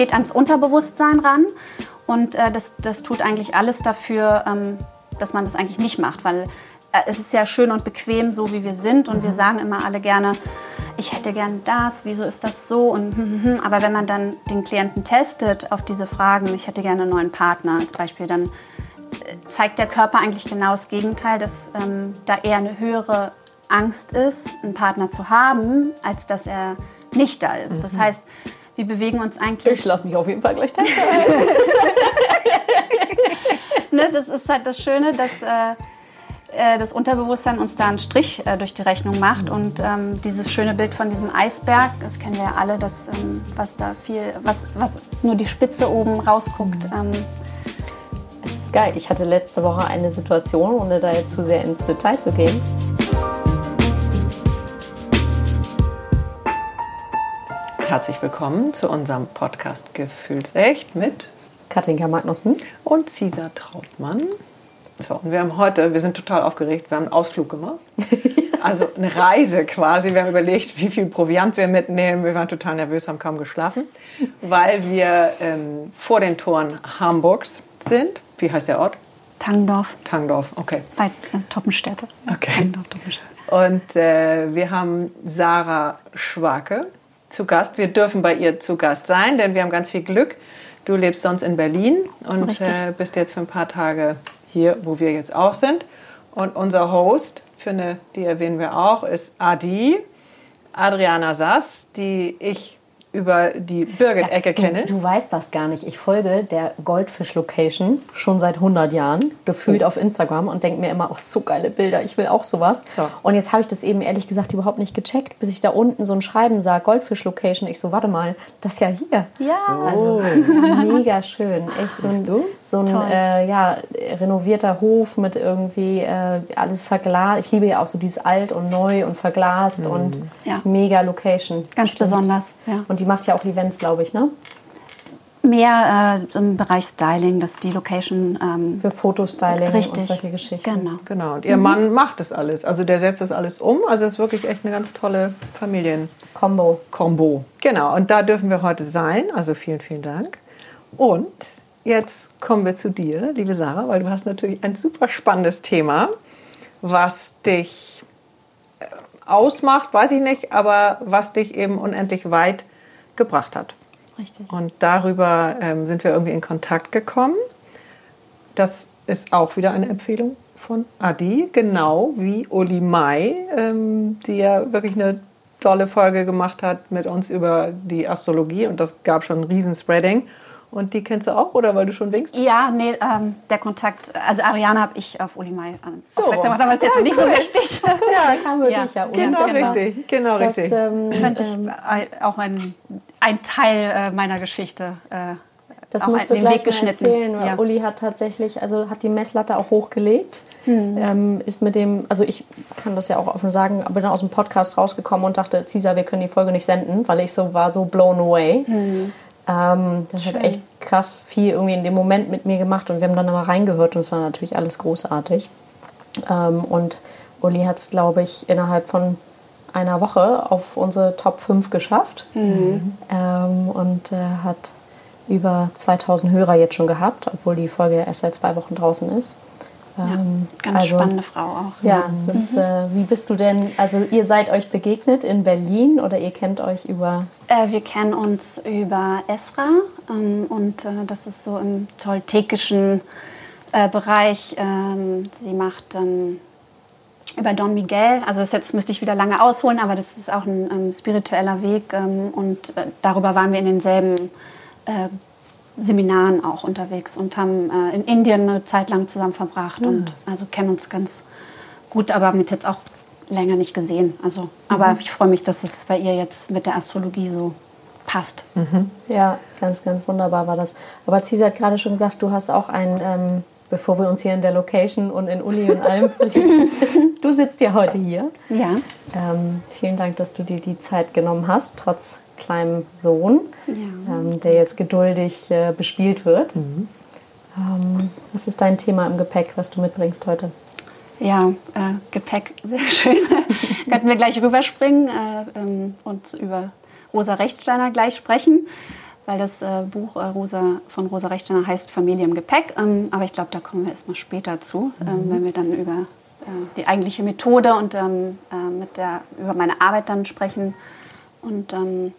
geht ans Unterbewusstsein ran und äh, das, das tut eigentlich alles dafür, ähm, dass man das eigentlich nicht macht, weil äh, es ist ja schön und bequem, so wie wir sind und wir sagen immer alle gerne, ich hätte gern das, wieso ist das so und hm, hm, hm. aber wenn man dann den Klienten testet auf diese Fragen, ich hätte gerne einen neuen Partner als Beispiel, dann äh, zeigt der Körper eigentlich genau das Gegenteil, dass ähm, da eher eine höhere Angst ist, einen Partner zu haben, als dass er nicht da ist. Das heißt, wir bewegen uns eigentlich. Ich lasse mich auf jeden Fall gleich testen. ne, das ist halt das Schöne, dass äh, äh, das Unterbewusstsein uns da einen Strich äh, durch die Rechnung macht und ähm, dieses schöne Bild von diesem Eisberg, das kennen wir ja alle, dass, ähm, was da viel, was, was nur die Spitze oben rausguckt. Ähm, Es ist geil. Ich hatte letzte Woche eine Situation, ohne da jetzt zu sehr ins Detail zu gehen. Herzlich willkommen zu unserem Podcast Gefühlsecht mit Katinka Magnussen. und Cesar Trautmann. So, und wir haben heute, wir sind total aufgeregt, wir haben einen Ausflug gemacht. Also eine Reise quasi. Wir haben überlegt, wie viel Proviant wir mitnehmen. Wir waren total nervös, haben kaum geschlafen, weil wir ähm, vor den Toren Hamburgs sind. Wie heißt der Ort? Tangdorf Tangdorf, okay. bei äh, Toppenstädte. Okay. Tangdorf, Toppenstädte. Und äh, wir haben Sarah Schwake zu Gast. Wir dürfen bei ihr zu Gast sein, denn wir haben ganz viel Glück. Du lebst sonst in Berlin und äh, bist jetzt für ein paar Tage hier, wo wir jetzt auch sind. Und unser Host, finde, die erwähnen wir auch, ist Adi, Adriana Sass, die ich über die Birgit-Ecke kenne. Du, du weißt das gar nicht. Ich folge der Goldfish Location schon seit 100 Jahren, gefühlt auf Instagram und denke mir immer, oh, so geile Bilder, ich will auch sowas. Ja. Und jetzt habe ich das eben ehrlich gesagt überhaupt nicht gecheckt, bis ich da unten so ein Schreiben sah, Goldfish Location. Ich so, warte mal, das ist ja hier. Ja, Also mega schön. Echt so ein, du? so ein äh, ja, renovierter Hof mit irgendwie äh, alles verglast. Ich liebe ja auch so dieses alt und neu und verglast und Ja. mega Location. ganz Stimmt. besonders. Ja. Und die macht ja auch Events, glaube ich, ne? Mehr äh, im Bereich Styling, dass die Location ähm, Für Fotostyling und richtig. solche Geschichten. Genau. Genau, und ihr Mann macht das alles. Also der setzt das alles um. Also es ist wirklich echt eine ganz tolle Familien. Combo. Combo. Genau, und da dürfen wir heute sein. Also vielen, vielen Dank. Und jetzt kommen wir zu dir, liebe Sarah, weil du hast natürlich ein super spannendes Thema, was dich äh, ausmacht, weiß ich nicht, aber was dich eben unendlich weit gebracht hat. Richtig. Und darüber ähm, sind wir irgendwie in Kontakt gekommen. Das ist auch wieder eine Empfehlung von Adi, genau wie Uli Mai, ähm, die ja wirklich eine tolle Folge gemacht hat mit uns über die Astrologie und das gab schon ein Riesenspreading. Und die kennst du auch, oder weil du schon winkst? Ja, nee, ähm, der Kontakt, also Ariane habe ich auf Uli Mai ähm, So. gemacht, aber ist jetzt nicht so wichtig. Ja, kam wirklich Ja. ja. Uli. Genau Das war- richtig, genau Das, richtig. ähm, Fand ich ähm, äh, auch ein, ein Teil äh, meiner Geschichte. Äh, das musst du den gleich Weg erzählen, weil Ja. Uli hat tatsächlich, also hat die Messlatte auch hochgelegt. Ähm, ist mit dem, also ich kann das ja auch offen sagen, bin aus dem Podcast rausgekommen und dachte, Cesar, wir können die Folge nicht senden, weil ich so war so blown away. Ähm, das hat echt krass viel irgendwie in dem Moment mit mir gemacht und wir haben dann aber reingehört und es war natürlich alles großartig. Ähm, und Uli hat es, glaube ich, innerhalb von einer Woche auf unsere Top 5 geschafft ähm, und äh, hat über 2000 Hörer jetzt schon gehabt, obwohl die Folge erst seit zwei Wochen draußen ist. Ja, Ähm, ganz also- spannende Frau auch. Ja, das, äh, wie bist du denn, also ihr seid euch begegnet in Berlin oder ihr kennt euch über, Äh, wir kennen uns über Esra ähm, und äh, das ist so im toltekischen äh, Bereich. Ähm, sie macht ähm, über Don Miguel, also das jetzt müsste ich wieder lange ausholen, aber das ist auch ein ähm, spiritueller Weg und äh, darüber waren wir in denselben äh, Seminaren auch unterwegs und haben äh, in Indien eine Zeit lang zusammen verbracht und also kennen uns ganz gut, aber haben uns jetzt auch länger nicht gesehen. Also, aber ich freue mich, dass es bei ihr jetzt mit der Astrologie so passt. ja, ganz, ganz wunderbar war das. Aber Cesar hat gerade schon gesagt, du hast auch ein, ähm, bevor wir uns hier in der Location und in Uli und allem, du sitzt ja heute hier. Ja. Ähm, vielen Dank, dass du dir die Zeit genommen hast, trotz kleinem Sohn, ähm, der jetzt geduldig äh, bespielt wird. Ähm, was ist dein Thema im Gepäck, was du mitbringst heute? Ja, äh, Gepäck, sehr schön. Könnten wir gleich rüberspringen äh, ähm, und über Rosa Rechtsteiner gleich sprechen, weil das äh, Buch äh, Rosa, von Rosa Rechtsteiner heißt Familie im Gepäck. Ähm, aber ich glaube, da kommen wir erstmal später zu, ähm, mhm. wenn wir dann über äh, die eigentliche Methode und ähm, äh, mit der, über meine Arbeit dann sprechen. Und ähm,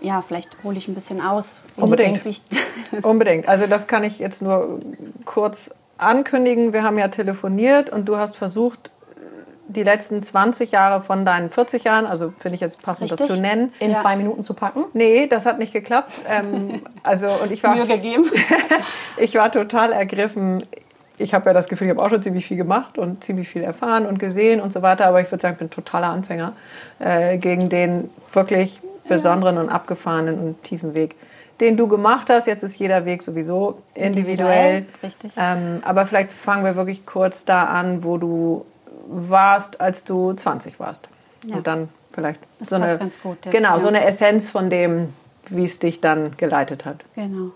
ja, vielleicht hole ich ein bisschen aus. Unbedingt. Unbedingt. Also das kann ich jetzt nur kurz ankündigen. Wir haben ja telefoniert und du hast versucht, die letzten 20 Jahre von deinen 40 Jahren, also finde ich jetzt passend, Richtig. das zu nennen. In ja. zwei Minuten zu packen? Nee, das hat nicht geklappt. Ähm, also, und ich war, Mühe gegeben. ich war total ergriffen. Ich habe ja das Gefühl, ich habe auch schon ziemlich viel gemacht und ziemlich viel erfahren und gesehen und so weiter, aber ich würde sagen, ich bin totaler Anfänger äh, gegen den wirklich besonderen und abgefahrenen und tiefen Weg den du gemacht hast. Jetzt ist jeder Weg sowieso individuell. individuell richtig. Ähm, aber vielleicht fangen wir wirklich kurz da an, wo du warst, als du 20 warst. Ja. Und dann vielleicht das so eine, gut jetzt, genau, ja. so eine Essenz von dem, wie es dich dann geleitet hat. Genau.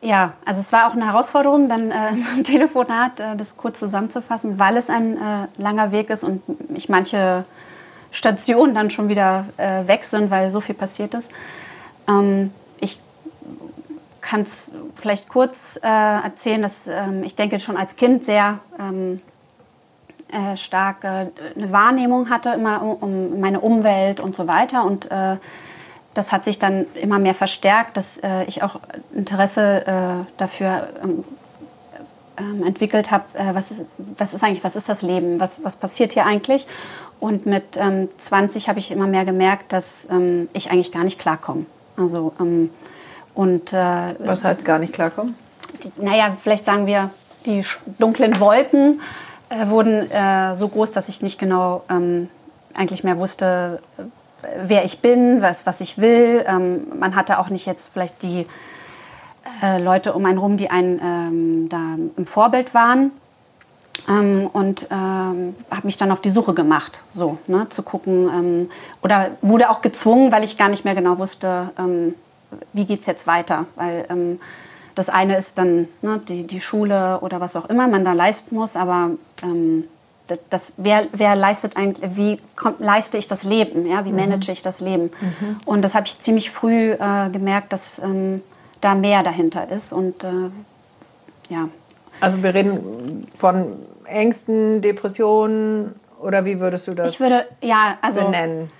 Ja, also es war auch eine Herausforderung, dann äh, im Telefonat äh, das kurz zusammenzufassen, weil es ein äh, langer Weg ist und ich manche Stationen dann schon wieder äh, weg sind, weil so viel passiert ist. Ähm, ich kann es vielleicht kurz äh, erzählen, dass ähm, ich denke schon als Kind sehr ähm, äh, stark äh, eine Wahrnehmung hatte, immer um, meine Umwelt und so weiter. Und äh, das hat sich dann immer mehr verstärkt, dass äh, ich auch Interesse dafür ähm, ähm, entwickelt habe, was, ist, was ist eigentlich, was ist das Leben, was, was passiert hier eigentlich. Und mit ähm, 20 habe ich immer mehr gemerkt, dass ähm, ich eigentlich gar nicht klarkomme. Also, ähm, und, was heißt gar nicht klarkommen? Die, naja, vielleicht sagen wir die dunklen Wolken äh, wurden äh, so groß, dass ich nicht genau ähm, eigentlich mehr wusste, äh, wer ich bin, was, was ich will. Ähm, man hatte auch nicht jetzt vielleicht die äh, Leute um einen rum, die einen ähm, da im Vorbild waren. Ähm, und ähm, habe mich dann auf die Suche gemacht, so ne, zu gucken. Ähm, oder wurde auch gezwungen, weil ich gar nicht mehr genau wusste, ähm, wie geht es jetzt weiter. Weil das eine ist dann ne, die, die Schule oder was auch immer man da leisten muss, aber ähm, das, das, wer, wer leistet eigentlich, wie kommt, leiste ich das Leben, ja, wie mhm. manage ich das Leben? Mhm. Und das habe ich ziemlich früh äh, gemerkt, dass ähm, da mehr dahinter ist und äh, ja. Also wir reden von Ängsten, Depressionen oder wie würdest du das ich würde, ja, also, benennen?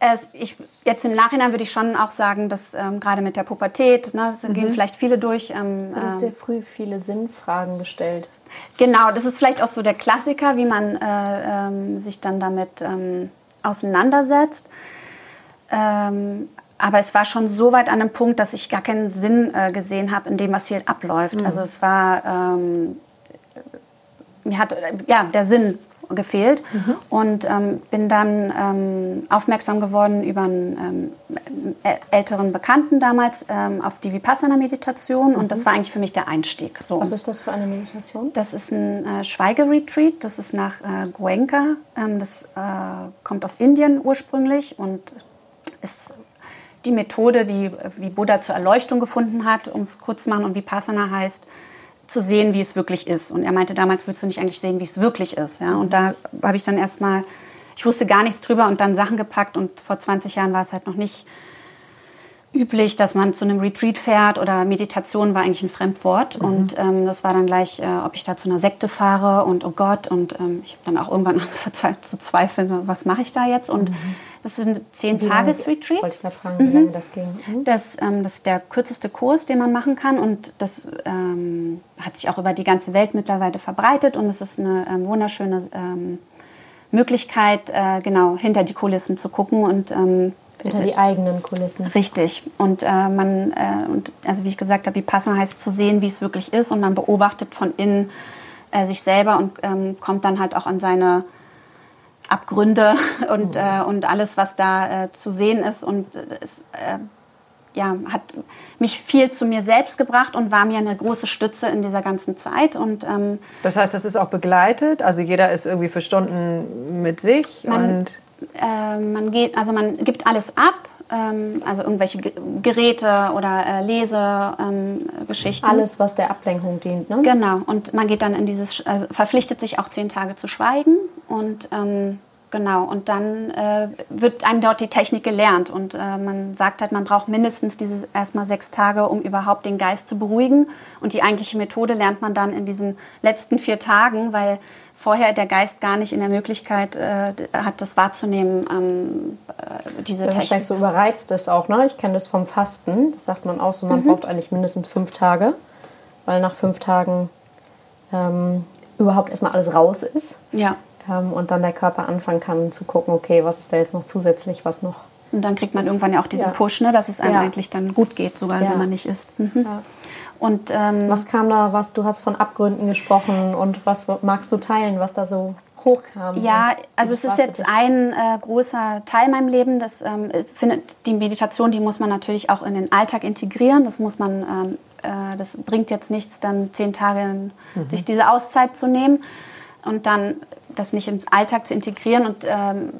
Es, ich, jetzt im Nachhinein würde ich schon auch sagen, dass ähm, gerade mit der Pubertät, ne, das mhm. gehen vielleicht viele durch. Ähm, du hast dir früh viele Sinnfragen gestellt. Genau, das ist vielleicht auch so der Klassiker, wie man äh, ähm, sich dann damit ähm, auseinandersetzt. Ähm, aber es war schon so weit an einem Punkt, dass ich gar keinen Sinn äh, gesehen habe in dem, was hier abläuft. Mhm. Also es war, ähm, mir hat ja der Sinn gefehlt mhm. und ähm, bin dann ähm, aufmerksam geworden über einen ähm, älteren Bekannten damals ähm, auf die Vipassana-Meditation mhm. und das war eigentlich für mich der Einstieg. So. Was ist das für eine Meditation? Das ist ein äh, Schweigeretreat, das ist nach äh, Goenka, ähm, das äh, kommt aus Indien ursprünglich und ist die Methode, die wie Buddha zur Erleuchtung gefunden hat, um es kurz zu machen und Vipassana heißt, zu sehen, wie es wirklich ist. Und er meinte damals, willst du nicht eigentlich sehen, wie es wirklich ist? Ja? Und da habe ich dann erstmal, ich wusste gar nichts drüber und dann Sachen gepackt. Und vor 20 Jahren war es halt noch nicht üblich, dass man zu einem Retreat fährt oder Meditation war eigentlich ein Fremdwort. Mhm. Und ähm, das war dann gleich, äh, ob ich da zu einer Sekte fahre und oh Gott. Und ähm, ich habe dann auch irgendwann angefangen zu zweifeln, was mache ich da jetzt? Und mhm. Das sind zehn Tages-Retreats. Wollte ich gerade fragen, wie mhm. lange das ging. Mhm. Das, ähm, das ist der kürzeste Kurs, den man machen kann. Und das ähm, hat sich auch über die ganze Welt mittlerweile verbreitet. Und es ist eine ähm, wunderschöne ähm, Möglichkeit, äh, genau hinter die Kulissen zu gucken und hinter die eigenen Kulissen. Richtig. Und äh, man, äh, und also wie ich gesagt habe, Vipassana heißt zu sehen, wie es wirklich ist. Und man beobachtet von innen äh, sich selber und ähm, kommt dann halt auch an seine Abgründe und, mhm. äh, und alles, was da äh, zu sehen ist. Und es äh, ja, hat mich viel zu mir selbst gebracht und war mir eine große Stütze in dieser ganzen Zeit. Und, ähm, das heißt, das ist auch begleitet? Also jeder ist irgendwie für Stunden mit sich? Man, und äh, man, geht, also man gibt alles ab. Ähm, also irgendwelche Geräte oder äh, Lesegeschichten. Ähm, alles, was der Ablenkung dient, ne? Genau. Und man geht dann in dieses, äh, verpflichtet sich auch zehn Tage zu schweigen und ähm, Genau, und dann äh, wird einem dort die Technik gelernt und äh, man sagt halt, man braucht mindestens diese erstmal sechs Tage, um überhaupt den Geist zu beruhigen. Und die eigentliche Methode lernt man dann in diesen letzten vier Tagen, weil vorher der Geist gar nicht in der Möglichkeit äh, hat, das wahrzunehmen, ähm, äh, diese ja, Technik. So überreizt ist auch, ne? Ich kenne das vom Fasten, das sagt man auch so, man braucht eigentlich mindestens fünf Tage, weil nach fünf Tagen ähm, überhaupt erstmal alles raus ist. Ja. Ähm, und dann der Körper anfangen kann zu gucken, okay, was ist da jetzt noch zusätzlich, was noch. Und dann kriegt man irgendwann ja auch diesen ja. Push, ne, dass es einem Ja. eigentlich dann gut geht, sogar Ja. wenn man nicht isst. Mhm. Ja. Und ähm, Was kam da, was du hast von Abgründen gesprochen und was magst du teilen, was da so hochkam? Ja, also es ist jetzt ein äh, großer Teil in meinem Leben. Das ähm, findet die Meditation, die muss man natürlich auch in den Alltag integrieren. Das muss man, ähm, äh, das bringt jetzt nichts, dann zehn Tage sich diese Auszeit zu nehmen und dann das nicht im Alltag zu integrieren. Und ähm,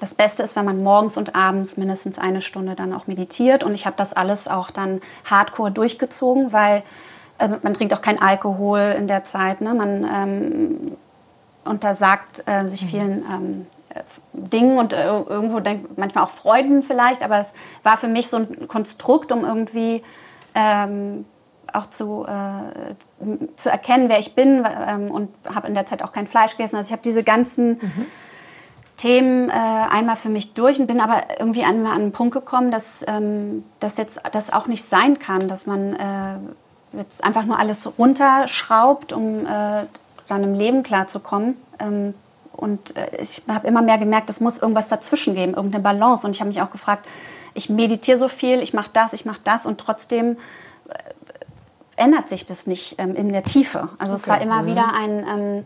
das Beste ist, wenn man morgens und abends mindestens eine Stunde dann auch meditiert. Und ich habe das alles auch dann hardcore durchgezogen, weil äh, man trinkt auch kein Alkohol in der Zeit. Ne? Man ähm, untersagt äh, sich vielen ähm, äh, Dingen und äh, irgendwo denkt manchmal auch Freuden vielleicht, aber es war für mich so ein Konstrukt, um irgendwie ähm, auch zu, äh, zu erkennen, wer ich bin ähm, und habe in der Zeit auch kein Fleisch gegessen. Also ich habe diese ganzen Themen äh, einmal für mich durch und bin aber irgendwie einmal an einen Punkt gekommen, dass ähm, das jetzt das auch nicht sein kann, dass man äh, jetzt einfach nur alles runterschraubt, um äh, dann im Leben klarzukommen. Ähm, und äh, ich habe immer mehr gemerkt, es muss irgendwas dazwischen geben, irgendeine Balance. Und ich habe mich auch gefragt, ich meditiere so viel, ich mache das, ich mache das und trotzdem äh, ändert sich das nicht ähm, in der Tiefe. Also es war immer wieder ein, ähm,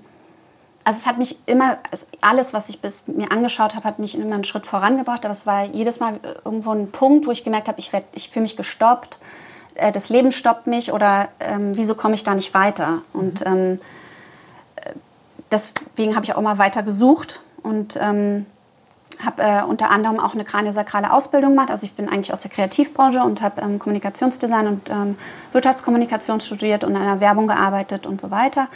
also es hat mich immer, also alles, was ich bis mir angeschaut habe, hat mich immer einen Schritt vorangebracht. Aber es war jedes Mal äh, irgendwo ein Punkt, wo ich gemerkt habe, ich, werd- ich fühle mich gestoppt, äh, das Leben stoppt mich oder ähm, wieso komme ich da nicht weiter? Und ähm, äh, deswegen habe ich auch immer weiter gesucht und ähm, habe äh, unter anderem auch eine kraniosakrale Ausbildung gemacht. Also ich bin eigentlich aus der Kreativbranche und habe ähm, Kommunikationsdesign und ähm, Wirtschaftskommunikation studiert und in einer Werbung gearbeitet und so weiter.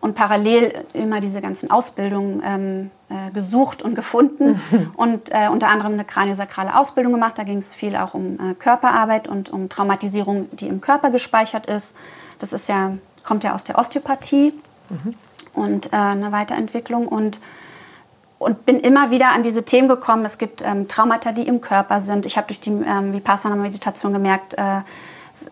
Und parallel immer diese ganzen Ausbildungen ähm, äh, gesucht und gefunden und äh, unter anderem eine kraniosakrale Ausbildung gemacht. Da ging es viel auch um äh, Körperarbeit und um Traumatisierung, die im Körper gespeichert ist. Das ist ja, kommt ja aus der Osteopathie und äh, eine Weiterentwicklung und und bin immer wieder an diese Themen gekommen. Es gibt ähm, Traumata, die im Körper sind. Ich habe durch die ähm, Vipassana-Meditation gemerkt, äh,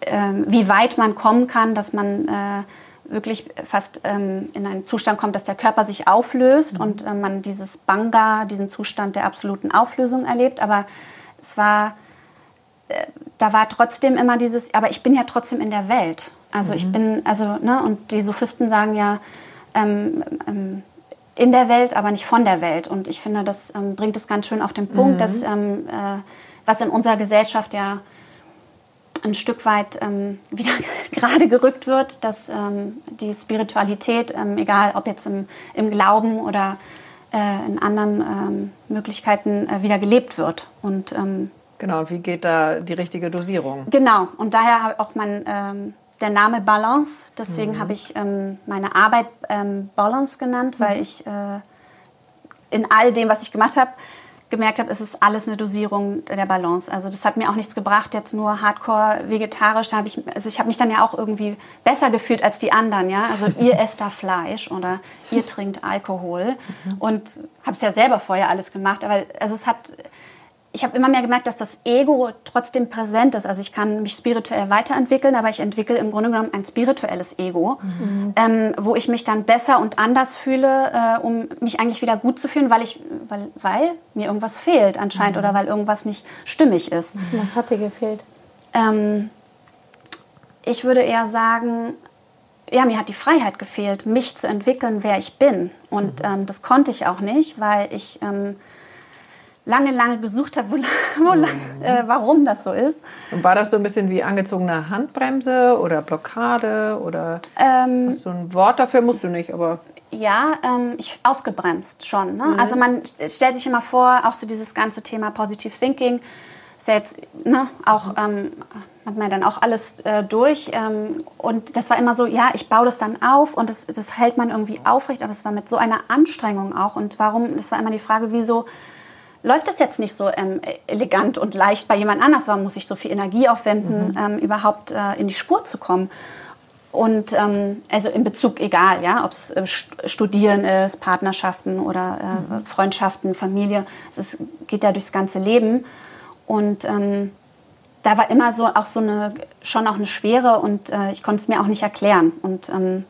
ähm, wie weit man kommen kann, dass man äh, wirklich fast ähm, in einen Zustand kommt, dass der Körper sich auflöst und äh, man dieses Banga, diesen Zustand der absoluten Auflösung erlebt. Aber es war, äh, da war trotzdem immer dieses, aber ich bin ja trotzdem in der Welt. Also ich bin, also, ne, und die Sophisten sagen ja, ähm, ähm, in der Welt, aber nicht von der Welt. Und ich finde, das ähm, bringt es ganz schön auf den Punkt, dass ähm, äh, was in unserer Gesellschaft ja ein Stück weit ähm, wieder gerade gerückt wird, dass ähm, die Spiritualität, ähm, egal ob jetzt im, im Glauben oder äh, in anderen ähm, Möglichkeiten, äh, wieder gelebt wird. Und ähm, Genau, und wie geht da die richtige Dosierung? Genau, und daher auch mein, ähm, der Name Balance. Deswegen habe ich meine Arbeit Balance genannt, weil ich äh, in all dem, was ich gemacht habe, gemerkt habe, es ist alles eine Dosierung der Balance. Also das hat mir auch nichts gebracht, jetzt nur hardcore vegetarisch. Da habe ich, also ich habe mich dann ja auch irgendwie besser gefühlt als die anderen. Ja? Also ihr esst da Fleisch oder ihr trinkt Alkohol. Und habe es ja selber vorher alles gemacht. Aber also es hat ich habe immer mehr gemerkt, dass das Ego trotzdem präsent ist. Also ich kann mich spirituell weiterentwickeln, aber ich entwickle im Grunde genommen ein spirituelles Ego, ähm, wo ich mich dann besser und anders fühle, äh, um mich eigentlich wieder gut zu fühlen, weil ich, weil, weil mir irgendwas fehlt anscheinend oder weil irgendwas nicht stimmig ist. Was hat dir gefehlt? Ähm, ich würde eher sagen, ja, mir hat die Freiheit gefehlt, mich zu entwickeln, wer ich bin. Und ähm, das konnte ich auch nicht, weil ich ähm, lange, lange gesucht habe, wo, wo, äh, warum das so ist. Und war das so ein bisschen wie angezogene Handbremse oder Blockade oder Ähm, hast du ein Wort dafür? Musst du nicht, aber Ja, ähm, ich ausgebremst schon. Ne? Also man stellt sich immer vor, auch so dieses ganze Thema Positive Thinking ist ja jetzt ne, auch ähm, hat man dann auch alles äh, durch. Ähm, und das war immer so, ja, ich baue das dann auf und das, das hält man irgendwie aufrecht, aber es war mit so einer Anstrengung auch. Und warum, das war immer die Frage, wieso läuft das jetzt nicht so ähm, elegant und leicht bei jemand anders? Warum muss ich so viel Energie aufwenden, mhm. ähm, überhaupt äh, in die Spur zu kommen? Und ähm, also in Bezug egal, ja, ob es äh, Studieren ist, Partnerschaften oder äh, mhm. Freundschaften, Familie, es ist, geht ja durchs ganze Leben. Und ähm, da war immer so auch so eine schon auch eine Schwere und äh, ich konnte es mir auch nicht erklären. Und ähm,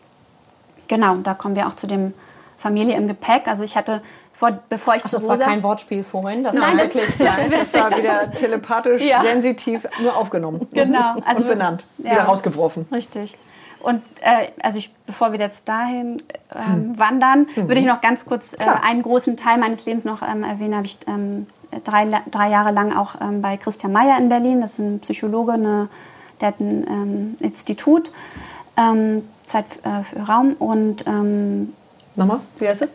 genau, da kommen wir auch zu dem Familie im Gepäck. Also ich hatte vor, bevor ich Ach, zu das Rosa, war kein Wortspiel vorhin. Das Nein, war das- wirklich das ist Das war das wieder telepathisch, Ja. sensitiv, nur aufgenommen. Genau, also- und benannt. ja. Wieder rausgeworfen. Richtig. Und äh, also ich, bevor wir jetzt dahin ähm, wandern, würde ich noch ganz kurz äh, einen großen Teil meines Lebens noch ähm, erwähnen. Habe ich ähm, drei, drei Jahre lang auch ähm, bei Christian Mayer in Berlin. Das ist ein Psychologe, eine, der hat ein ähm, Institut, ähm, Zeit äh, für Raum und ähm, Nochmal, wie heißt es?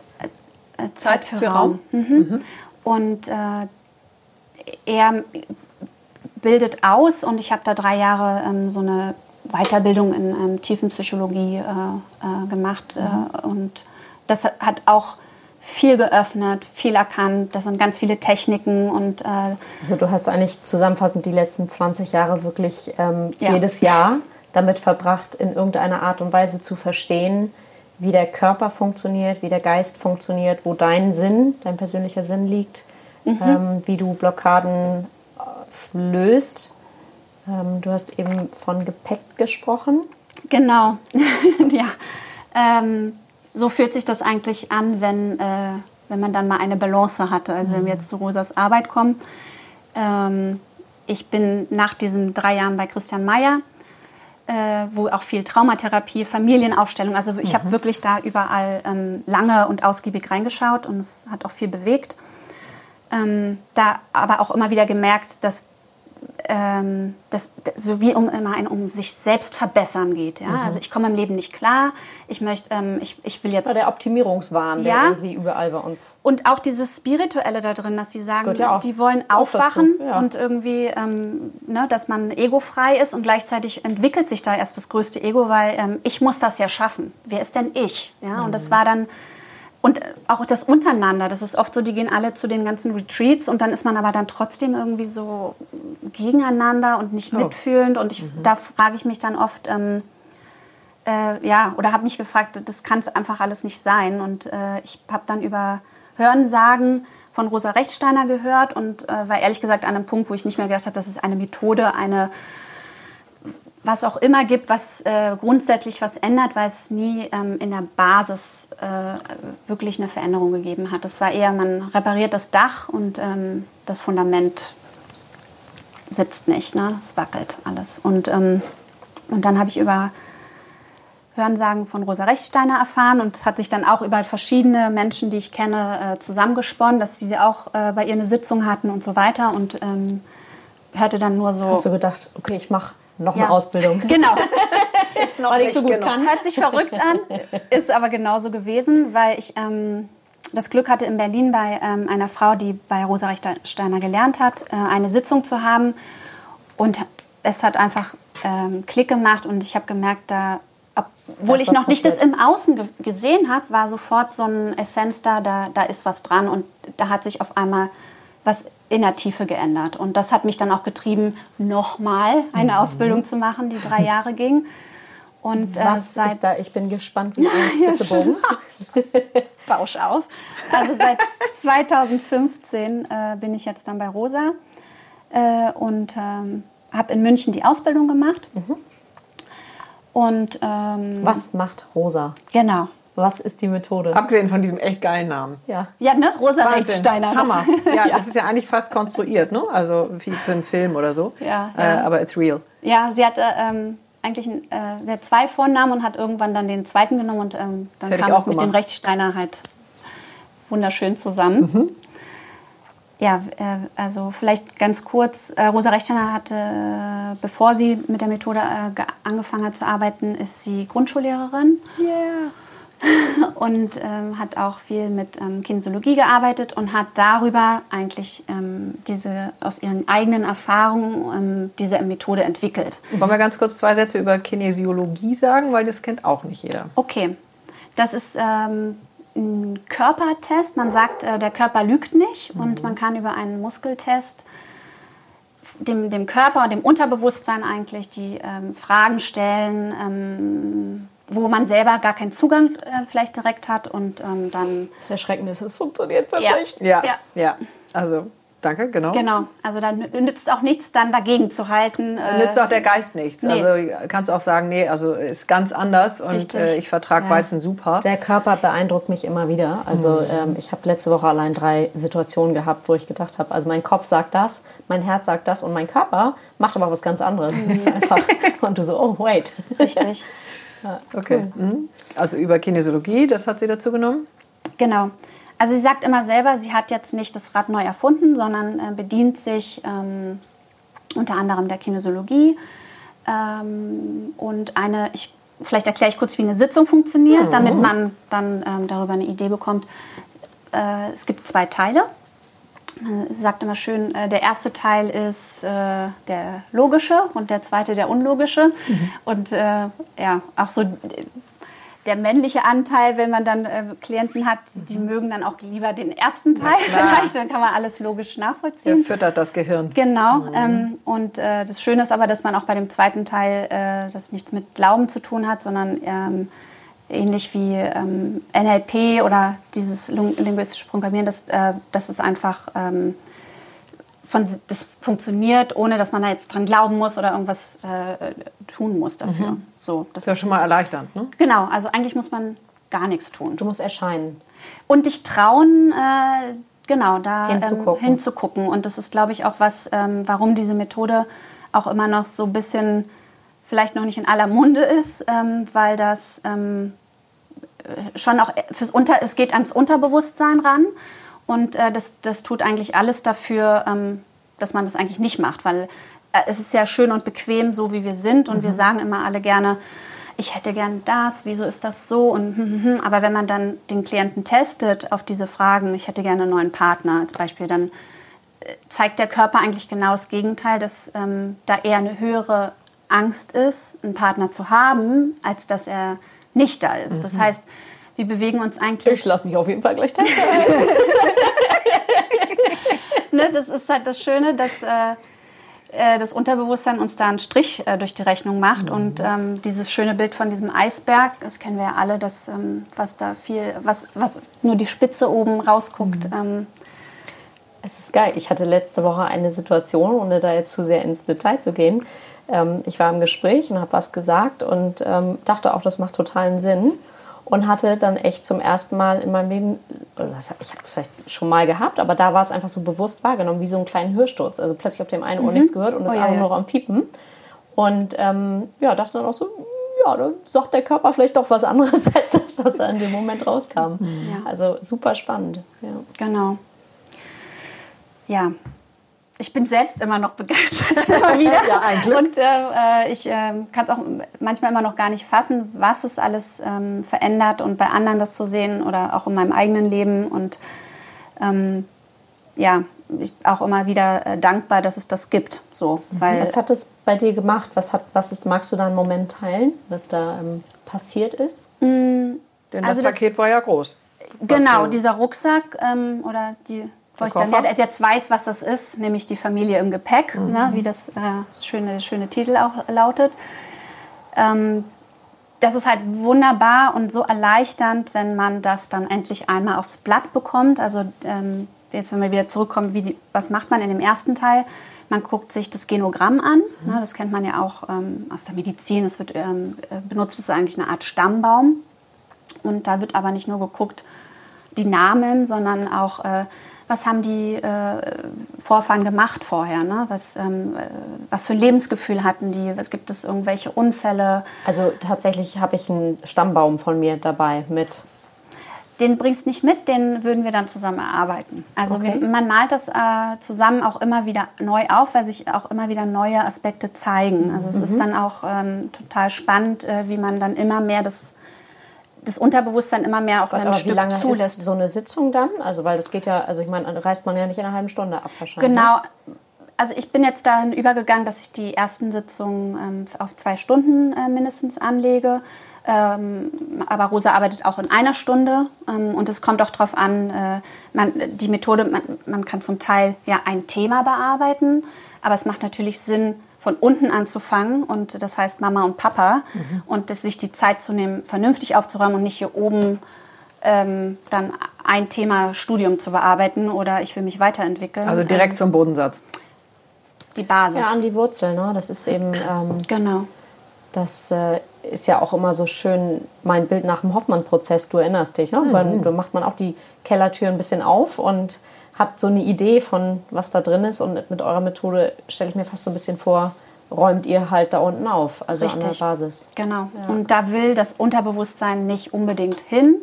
Äh, Zeit für, Raum. Mhm. Und äh, er bildet aus und ich habe da drei Jahre ähm, so eine Weiterbildung in ähm, Tiefenpsychologie äh, äh, gemacht äh, und das hat auch viel geöffnet, viel erkannt. Das sind ganz viele Techniken und äh, Also du hast eigentlich zusammenfassend die letzten 20 Jahre wirklich ähm, Ja. jedes Jahr damit verbracht, in irgendeiner Art und Weise zu verstehen, wie der Körper funktioniert, wie der Geist funktioniert, wo dein Sinn, dein persönlicher Sinn liegt, ähm, wie du Blockaden äh, löst. Ähm, du hast eben von Gepäck gesprochen. Genau, ja. Ähm, so fühlt sich das eigentlich an, wenn, äh, wenn man dann mal eine Balance hatte. Also wenn wir jetzt zu Rosas Arbeit kommen. Ähm, ich bin nach diesen drei Jahren bei Christian Mayer, äh, wo auch viel Traumatherapie, Familienaufstellung, also ich habe wirklich da überall ähm, lange und ausgiebig reingeschaut und es hat auch viel bewegt. Ähm, da aber auch immer wieder gemerkt, dass ähm, das, das so wie um immer ein um sich selbst verbessern geht. Ja? Also ich komme im Leben nicht klar. Ich möchte, ähm, ich, ich will jetzt Ja, der Optimierungswahn, der Ja. irgendwie überall bei uns. und auch dieses Spirituelle da drin, dass sie sagen, ja die wollen aufwachen ja. und irgendwie, ähm, ne, dass man egofrei ist und gleichzeitig entwickelt sich da erst das größte Ego, weil ähm, ich muss das ja schaffen. Wer ist denn ich? Ja, und das Mhm. war dann und auch das untereinander, das ist oft so, die gehen alle zu den ganzen Retreats und dann ist man aber dann trotzdem irgendwie so gegeneinander und nicht mitfühlend. Und ich, da frage ich mich dann oft, ähm, äh, ja, oder habe mich gefragt, das kann es einfach alles nicht sein. Und äh, ich habe dann über Hörensagen von Rosa Rechtsteiner gehört und äh, war ehrlich gesagt an einem Punkt, wo ich nicht mehr gedacht habe, das ist eine Methode, eine was auch immer gibt, was äh, grundsätzlich was ändert, weil es nie ähm, in der Basis äh, wirklich eine Veränderung gegeben hat. Es war eher, man repariert das Dach und ähm, das Fundament sitzt nicht, ne? es wackelt alles. Und, ähm, und dann habe ich über Hörensagen von Rosa Rechtsteiner erfahren und es hat sich dann auch über verschiedene Menschen, die ich kenne, äh, zusammengesponnen, dass sie auch äh, bei ihr eine Sitzung hatten und so weiter und ähm, hörte dann nur so... Hast du gedacht, okay, ich mache noch Ja. eine Ausbildung. Genau. Ist noch Weil ich so gut genug. kann. Hört sich verrückt an, ist aber genauso gewesen, weil ich ähm, das Glück hatte, in Berlin bei ähm, einer Frau, die bei Rosa Rechtsteiner gelernt hat, äh, eine Sitzung zu haben. Und es hat einfach ähm, Klick gemacht und ich habe gemerkt, da, obwohl ich noch nicht das im Außen ge gesehen habe, war sofort so ein Essenz da, da, da ist was dran und da hat sich auf einmal was in der Tiefe geändert. Und das hat mich dann auch getrieben, nochmal eine Ausbildung zu machen, die drei Jahre ging. Und äh, Was seit ist da? Ich bin gespannt wie ein Flitzebogen. Bausch auf. Also seit 2015 äh, bin ich jetzt dann bei Rosa äh, und ähm, habe in München die Ausbildung gemacht. Und ähm, Was macht Rosa? genau. Was ist die Methode? Abgesehen von diesem echt geilen Namen. Ja. Ja, ne? Rosa. Rechtsteiner. Hammer. Das, Ja, das ist ja eigentlich fast konstruiert, ne? Also wie für einen Film oder so. Ja, Äh, ja. aber it's real. ja, sie hatte ähm, eigentlich äh, sie hat zwei Vornamen und hat irgendwann dann den zweiten genommen und ähm, dann ich kam auch es mit dem. Rechtsteiner halt wunderschön zusammen. Mhm. Ja, äh, also vielleicht ganz kurz. Äh, Rosa Rechtsteiner hatte, äh, bevor sie mit der Methode äh, ge- angefangen hat zu arbeiten, ist sie Grundschullehrerin. und ähm, hat auch viel mit ähm, Kinesiologie gearbeitet und hat darüber eigentlich ähm, diese aus ihren eigenen Erfahrungen ähm, diese Methode entwickelt. Wollen wir ganz kurz zwei Sätze über Kinesiologie sagen, weil das kennt auch nicht jeder. Okay, das ist ähm, ein Körpertest. Man sagt, äh, der Körper lügt nicht und man kann über einen Muskeltest dem, dem Körper und dem Unterbewusstsein eigentlich die ähm, Fragen stellen, wo man selber gar keinen Zugang äh, vielleicht direkt hat und ähm, dann. Das Erschreckende ist, es funktioniert wirklich. Ja, Ja. ja. Also, danke, genau. Genau, also da nützt auch nichts, dann dagegen zu halten. Dann äh, nützt auch der Geist nichts. nee. Also kannst du auch sagen, nee, also ist ganz anders und äh, ich vertrage Ja. Weizen super. Der Körper beeindruckt mich immer wieder. Also ähm, ich habe letzte Woche allein drei Situationen gehabt, wo ich gedacht habe, also mein Kopf sagt das, mein Herz sagt das und mein Körper macht aber was ganz anderes. Es ist einfach und du so, oh wait. Richtig. Okay. Mhm. Also über Kinesiologie, das hat sie dazu genommen. Genau. Also sie sagt immer selber, sie hat jetzt nicht das Rad neu erfunden, sondern äh, bedient sich ähm, unter anderem der Kinesiologie ähm, und eine, ich, vielleicht erkläre ich kurz, wie eine Sitzung funktioniert, damit man dann ähm, darüber eine Idee bekommt. Äh, es gibt zwei Teile. Sie sagt immer schön, äh, der erste Teil ist äh, der logische und der zweite der unlogische. Und äh, ja, auch so der männliche Anteil, wenn man dann äh, Klienten hat, die mögen dann auch lieber den ersten Teil vielleicht, dann kann man alles logisch Der nachvollziehen. füttert das Gehirn. Genau. Ähm, und äh, das Schöne ist aber, dass man auch bei dem zweiten Teil äh, das nichts mit Glauben zu tun hat, sondern ähm, ähnlich wie ähm, NLP oder dieses linguistische Programmieren, das, äh, das ist einfach ähm, von, das funktioniert, ohne dass man da jetzt dran glauben muss oder irgendwas äh, tun muss dafür. So, das Ist ja schon mal erleichternd, ne? Genau, also eigentlich muss man gar nichts tun. Du musst erscheinen. Und dich trauen, äh, genau, da Hinzugucken. Ähm, hinzugucken. Und das ist, glaube ich, auch was, ähm, warum diese Methode auch immer noch so ein bisschen vielleicht noch nicht in aller Munde ist, ähm, weil das ähm, äh, schon auch fürs Unter, es geht ans Unterbewusstsein ran. Und äh, das, das tut eigentlich alles dafür, ähm, dass man das eigentlich nicht macht, weil äh, es ist ja schön und bequem, so wie wir sind. Und wir sagen immer alle gerne, ich hätte gern das, wieso ist das so? Und, hm, hm, hm. Aber wenn man dann den Klienten testet auf diese Fragen, ich hätte gerne einen neuen Partner als Beispiel, dann äh, zeigt der Körper eigentlich genau das Gegenteil, dass ähm, da eher eine höhere Angst ist, einen Partner zu haben, als dass er nicht da ist. Das heißt, wir bewegen uns eigentlich. Ich lasse mich auf jeden Fall gleich testen. ne, das ist halt das Schöne, dass äh, äh, das Unterbewusstsein uns da einen Strich äh, durch die Rechnung macht. Und ähm, dieses schöne Bild von diesem Eisberg, das kennen wir ja alle, dass, ähm, was da viel, was, was nur die Spitze oben rausguckt. Ähm, Es ist geil. Ich hatte letzte Woche eine Situation, ohne da jetzt zu sehr ins Detail zu gehen. Ähm, ich war im Gespräch und habe was gesagt und ähm, dachte auch, das macht totalen Sinn. Und hatte dann echt zum ersten Mal in meinem Leben, oder das, ich habe es vielleicht schon mal gehabt, aber da war es einfach so bewusst wahrgenommen, wie so einen kleinen Hörsturz. Also plötzlich auf dem einen Ohr nichts gehört und das Oh, ja, andere ja. nur am Fiepen. Und ähm, ja, dachte dann auch so, ja, dann sagt der Körper vielleicht doch was anderes, als das, was da in dem Moment rauskam. Ja. Also super spannend. Ja. Genau. Ja. Ich bin selbst immer noch begeistert. immer wieder. Ja, ein Glück. Und äh, ich äh, kann es auch manchmal immer noch gar nicht fassen, was es alles ähm, verändert und bei anderen das zu sehen oder auch in meinem eigenen Leben. Und ähm, ja, ich bin auch immer wieder äh, dankbar, dass es das gibt. So, weil Was hat es bei dir gemacht? Was, hat, was ist, magst du da einen Moment teilen, was da ähm, passiert ist? Denn Also das das- Paket war ja groß. Genau, du- dieser Rucksack ähm, oder die, wo ich dann jetzt weiß, was das ist, nämlich die Familie im Gepäck, ne, wie das äh, schöne, schöne Titel auch lautet. Ähm, das ist halt wunderbar und so erleichternd, wenn man das dann endlich einmal aufs Blatt bekommt. Also ähm, jetzt, wenn wir wieder zurückkommen, die, was macht man in dem ersten Teil? Man guckt sich das Genogramm an. Ne, das kennt man ja auch ähm, aus der Medizin. Es wird ähm, äh, benutzt, es ist eigentlich eine Art Stammbaum. Und da wird aber nicht nur geguckt, die Namen, sondern auch, äh, was haben die äh, Vorfahren gemacht vorher? Ne? Was, ähm, äh, was für ein Lebensgefühl hatten die? Was gibt es irgendwelche Unfälle? Also tatsächlich habe ich einen Stammbaum von mir dabei mit. Den bringst nicht mit, den würden wir dann zusammen erarbeiten. Also Okay. wir, man malt das äh, zusammen auch immer wieder neu auf, weil sich auch immer wieder neue Aspekte zeigen. Also es ist dann auch ähm, total spannend, äh, wie man dann immer mehr das das Unterbewusstsein immer mehr auch Gott, ein aber Stück wie lange zulässt. ist so eine Sitzung dann? Also weil das geht ja, also ich meine, reist man ja nicht in einer halben Stunde ab wahrscheinlich. Genau. Also ich bin jetzt dahin übergegangen, dass ich die ersten Sitzungen ähm, auf zwei Stunden äh, mindestens anlege. Ähm, aber Rosa arbeitet auch in einer Stunde ähm, und es kommt auch darauf an, äh, man, die Methode, man, man kann zum Teil ja ein Thema bearbeiten, aber es macht natürlich Sinn, von unten anzufangen und das heißt Mama und Papa und das, sich die Zeit zu nehmen, vernünftig aufzuräumen und nicht hier oben ähm, dann ein Thema Studium zu bearbeiten oder ich will mich weiterentwickeln. Also direkt ähm, zum Bodensatz. die Basis. Ja, an die Wurzel, ne? Das ist eben, ähm, genau. das äh, ist ja auch immer so schön mein Bild nach dem Hoffmann-Prozess, du erinnerst dich, ne? Weil da macht man auch die Kellertür ein bisschen auf und hat so eine Idee von, was da drin ist und mit eurer Methode stelle ich mir fast so ein bisschen vor, räumt ihr halt da unten auf, also an der Richtig. Basis. Genau. Und da will das Unterbewusstsein nicht unbedingt hin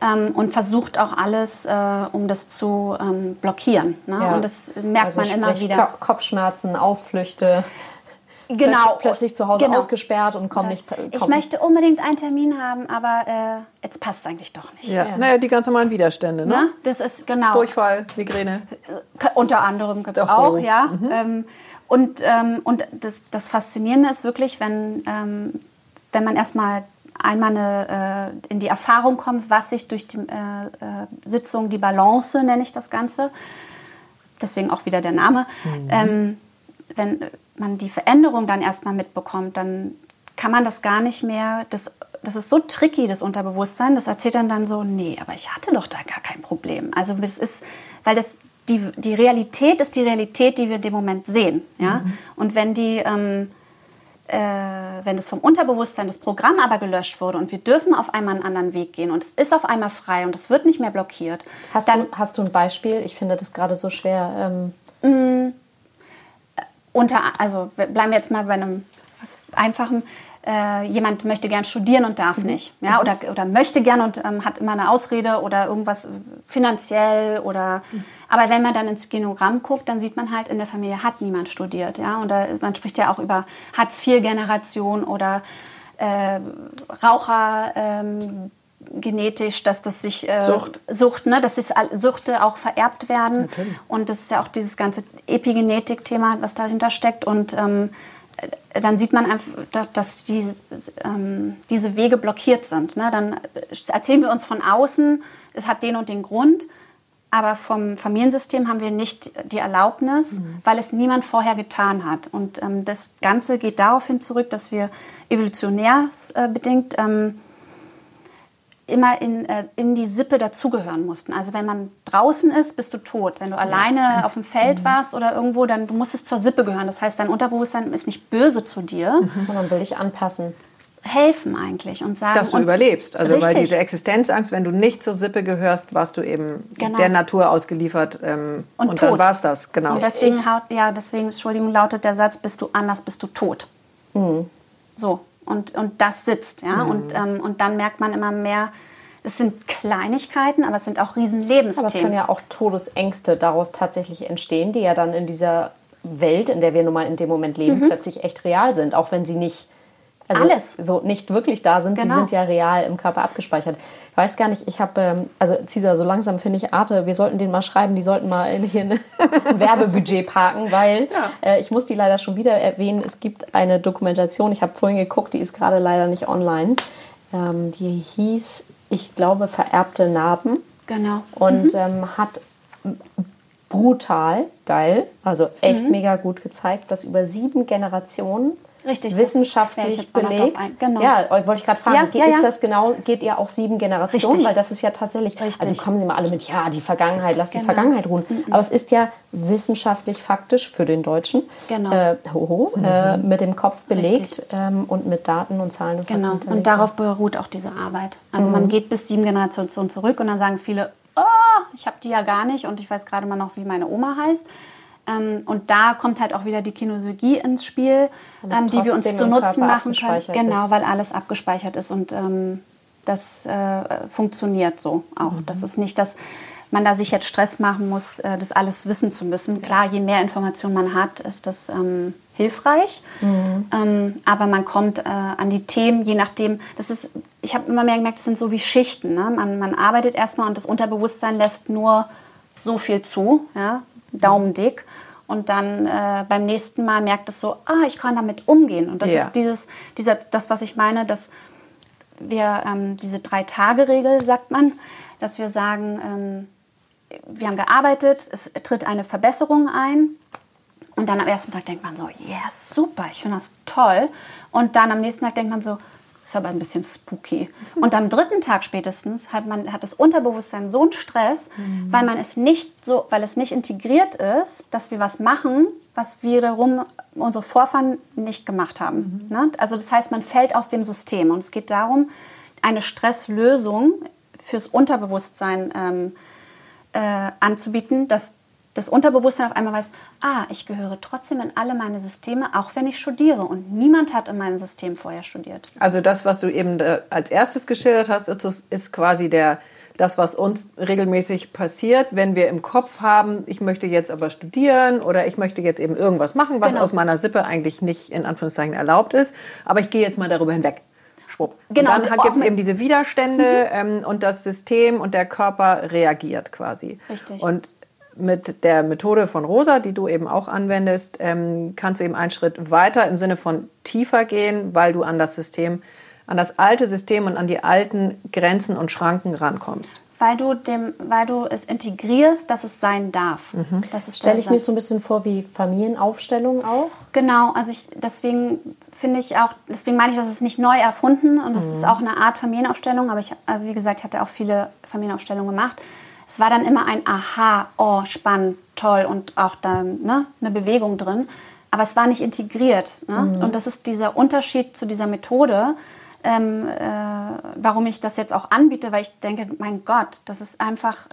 ähm, und versucht auch alles, äh, um das zu ähm, blockieren. Ne? Ja. Und das merkt Also man immer sprich, wieder. Ko- Kopfschmerzen, Ausflüchte, genau. plötzlich, plötzlich zu Hause Genau. ausgesperrt und komm nicht. Komm Ich möchte unbedingt einen Termin haben, aber äh, jetzt passt eigentlich doch nicht. Ja. Naja, die ganz normalen Widerstände, ne? Ne? Das ist genau. Durchfall, Migräne. K- Unter anderem gibt es auch, ja. Ähm, und und, und das, das Faszinierende ist wirklich, wenn, ähm, wenn man erstmal einmal eine, äh, in die Erfahrung kommt, was sich durch die äh, äh, Sitzung, die Balance nenne ich das Ganze, deswegen auch wieder der Name, ähm, wenn man die Veränderung dann erstmal mitbekommt, dann kann man das gar nicht mehr, das, das ist so tricky, das Unterbewusstsein, das erzählt dann dann so, nee, aber ich hatte doch da gar kein Problem. Also das ist, weil das, die, die Realität ist die Realität, die wir in dem Moment sehen. Ja? Und wenn die, ähm, äh, wenn das vom Unterbewusstsein das Programm aber gelöscht wurde und wir dürfen auf einmal einen anderen Weg gehen und es ist auf einmal frei und es wird nicht mehr blockiert, Hast, dann du, hast du ein Beispiel? Ich finde das gerade so schwer. Ähm, unter, also bleiben wir jetzt mal bei einem was Einfachen. Äh, jemand möchte gern studieren und darf nicht, ja, oder, oder möchte gern und ähm, hat immer eine Ausrede oder irgendwas äh, finanziell oder. Aber wenn man dann ins Genogramm guckt, dann sieht man halt, in der Familie hat niemand studiert, ja, und da, man spricht ja auch über Hartz-IV-Generation oder äh, Raucher. Ähm, genetisch, dass das sich äh, Sucht. Sucht, ne, dass sich Süchte auch vererbt werden und das ist ja auch dieses ganze Epigenetik-Thema, was dahinter steckt und ähm, äh, dann sieht man einfach, da- dass diese, ähm, diese Wege blockiert sind. Ne? Dann erzählen wir uns von außen, es hat den und den Grund, aber vom Familiensystem haben wir nicht die Erlaubnis, weil es niemand vorher getan hat. Und ähm, das Ganze geht daraufhin zurück, dass wir evolutionär äh, bedingt ähm, immer in, äh, in die Sippe dazugehören mussten. Also wenn man draußen ist, bist du tot. Wenn du alleine auf dem Feld warst oder irgendwo, dann du musstest zur Sippe gehören. Das heißt, dein Unterbewusstsein ist nicht böse zu dir, und dann will ich anpassen. helfen eigentlich und sagen... Dass du überlebst. Also weil Richtig. diese Existenzangst, wenn du nicht zur Sippe gehörst, warst du eben Genau. der Natur ausgeliefert. Ähm, Und und dann tot. war es das, genau. Und deswegen, ja, deswegen, Entschuldigung, lautet der Satz, bist du anders, bist du tot. So, und, und das sitzt, ja. Und, ähm, und dann merkt man immer mehr, es sind Kleinigkeiten, aber es sind auch riesen Aber es können ja auch Todesängste daraus tatsächlich entstehen, die ja dann in dieser Welt, in der wir nun mal in dem Moment leben, plötzlich echt real sind, auch wenn sie nicht also Mhm. Alles. so nicht wirklich da sind. Genau. Sie sind ja real im Körper abgespeichert. Ich weiß gar nicht, ich habe, ähm, also Cesar, so langsam finde ich Arte, wir sollten den mal schreiben, die sollten mal in, hier ein Werbebudget parken, weil äh, ich muss die leider schon wieder erwähnen, es gibt eine Dokumentation, ich habe vorhin geguckt, die ist gerade leider nicht online. Ähm, die hieß, ich glaube, vererbte Narben Genau. und ähm, hat brutal geil, also echt Mhm. mega gut gezeigt, dass über sieben Generationen Richtig, wissenschaftlich belegt. genau. Ja, wollte ich gerade fragen, Ja, geht, ja, ist das genau, geht ihr auch sieben Generationen? Richtig. Weil das ist ja tatsächlich, Richtig. also kommen Sie mal alle mit, ja, die Vergangenheit, lass die Genau. Vergangenheit ruhen. Aber es ist ja wissenschaftlich faktisch für den Deutschen, Genau. äh, hoho, äh, mit dem Kopf belegt ähm, und mit Daten und Zahlen und Genau, und darauf beruht auch diese Arbeit. Also Mhm. man geht bis sieben Generationen zurück und dann sagen viele, oh, ich habe die ja gar nicht und ich weiß gerade mal noch, wie meine Oma heißt. Ähm, und da kommt halt auch wieder die Kinesiologie ins Spiel, ähm, die wir uns zu Nutzen machen können. Genau, ist. weil alles abgespeichert ist und ähm, das äh, funktioniert so auch. Mhm. Das ist nicht, dass man da sich jetzt Stress machen muss, äh, das alles wissen zu müssen. Klar, je mehr Information man hat, ist das ähm, hilfreich. Mhm. Ähm, aber man kommt äh, an die Themen, je nachdem, das ist ich habe immer mehr gemerkt, es sind so wie Schichten. Ne? Man, man arbeitet erstmal und das Unterbewusstsein lässt nur so viel zu, ja? daumendick. Und dann äh, beim nächsten Mal merkt es so, ah, ich kann damit umgehen. Und das ja. ist dieses, dieser, das, was ich meine, dass wir ähm, diese Drei-Tage-Regel, sagt man, dass wir sagen, ähm, wir haben gearbeitet, es tritt eine Verbesserung ein. Und dann am ersten Tag denkt man so, ja, yeah, super, ich finde das toll. Und dann am nächsten Tag denkt man so, ist aber ein bisschen spooky. Und am dritten Tag spätestens hat man hat das Unterbewusstsein so einen Stress, mhm. weil man es nicht so, weil es nicht integriert ist, dass wir was machen, was wiederum unsere Vorfahren nicht gemacht haben. Mhm. Ne? Also das heißt, man fällt aus dem System und es geht darum, eine Stresslösung fürs Unterbewusstsein ähm, äh, anzubieten, dass das Unterbewusstsein auf einmal weiß, ah, ich gehöre trotzdem in alle meine Systeme, auch wenn ich studiere. Und niemand hat in meinem System vorher studiert. Also das, was du eben äh, als erstes geschildert hast, ist quasi der, das, was uns regelmäßig passiert, wenn wir im Kopf haben, ich möchte jetzt aber studieren oder ich möchte jetzt eben irgendwas machen, was genau. aus meiner Sippe eigentlich nicht in Anführungszeichen erlaubt ist, aber ich gehe jetzt mal darüber hinweg. Schwupp. Genau. Und dann gibt es eben diese Widerstände ähm, und das System und der Körper reagiert quasi. Richtig. Und mit der Methode von Rosa, die du eben auch anwendest, ähm, kannst du eben einen Schritt weiter im Sinne von tiefer gehen, weil du an das System, an das alte System und an die alten Grenzen und Schranken rankommst. Weil du, dem, weil du es integrierst, dass es sein darf. Mhm. Das Stelle ich mir so ein bisschen vor wie Familienaufstellung auch? Genau, also ich, deswegen finde ich auch, deswegen meine ich, das ist nicht neu erfunden und das mhm. ist auch eine Art Familienaufstellung, aber ich, also wie gesagt, ich hatte auch viele Familienaufstellungen gemacht es war dann immer ein Aha, oh, spannend, toll und auch dann ne, eine Bewegung drin. Aber es war nicht integriert. Ne? Mhm. Und das ist dieser Unterschied zu dieser Methode, ähm, äh, warum ich das jetzt auch anbiete, weil ich denke, mein Gott, das ist einfach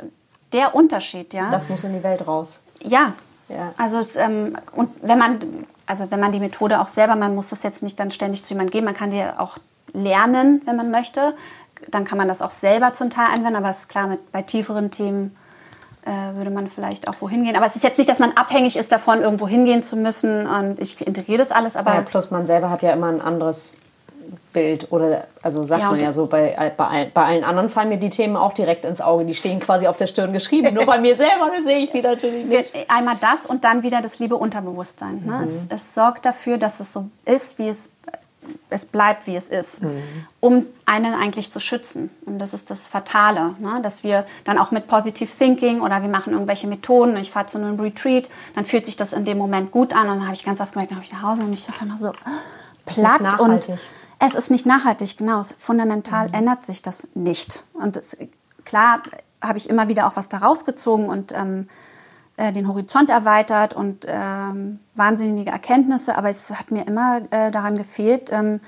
der Unterschied. Ja? Das muss in die Welt raus. Ja. ja. Also es, ähm, und wenn man, also wenn man die Methode auch selber, man muss das jetzt nicht dann ständig zu jemandem geben, man kann die auch lernen, wenn man möchte dann kann man das auch selber zum Teil anwenden, aber es ist klar, mit, bei tieferen Themen äh, würde man vielleicht auch wohin gehen. Aber es ist jetzt nicht, dass man abhängig ist davon, irgendwo hingehen zu müssen und ich integriere das alles. Aber ja, plus man selber hat ja immer ein anderes Bild oder also sagt ja, man ja so, bei, bei, bei allen anderen fallen mir die Themen auch direkt ins Auge. Die stehen quasi auf der Stirn geschrieben. Nur bei mir selber sehe ich sie natürlich nicht. Einmal das und dann wieder das liebe Unterbewusstsein. Ne? Mhm. Es, es sorgt dafür, dass es so ist, wie es es bleibt, wie es ist, mhm. um einen eigentlich zu schützen. Und das ist das Fatale, ne? dass wir dann auch mit Positive Thinking oder wir machen irgendwelche Methoden, ich fahre zu einem Retreat, dann fühlt sich das in dem Moment gut an und dann habe ich ganz oft gemerkt, dann habe ich nach Hause und ich einfach noch so platt und es ist nicht nachhaltig, genau. Fundamental mhm. ändert sich das nicht. Und es, klar habe ich immer wieder auch was da rausgezogen und ähm, äh, den Horizont erweitert und ähm, wahnsinnige Erkenntnisse, aber es hat mir immer äh, daran gefehlt, ähm,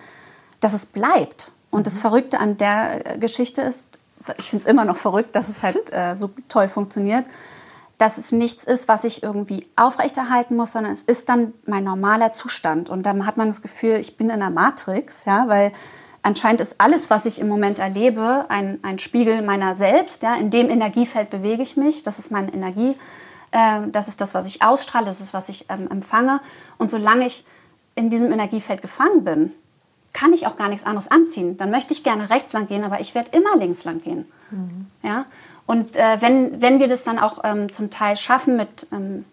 dass es bleibt. Und mhm. das Verrückte an der äh, Geschichte ist, ich finde es immer noch verrückt, dass es halt äh, so toll funktioniert, dass es nichts ist, was ich irgendwie aufrechterhalten muss, sondern es ist dann mein normaler Zustand. Und dann hat man das Gefühl, ich bin in der Matrix, ja, weil anscheinend ist alles, was ich im Moment erlebe, ein, ein Spiegel meiner selbst. Ja. In dem Energiefeld bewege ich mich, das ist meine Energie. Ähm, das ist das, was ich ausstrahle, das ist, was ich ähm, empfange. Und solange ich in diesem Energiefeld gefangen bin, kann ich auch gar nichts anderes anziehen. Dann möchte ich gerne rechts lang gehen, aber ich werde immer links lang gehen. Mhm. Ja? Und äh, wenn, wenn wir das dann auch ähm, zum Teil schaffen mit, ähm,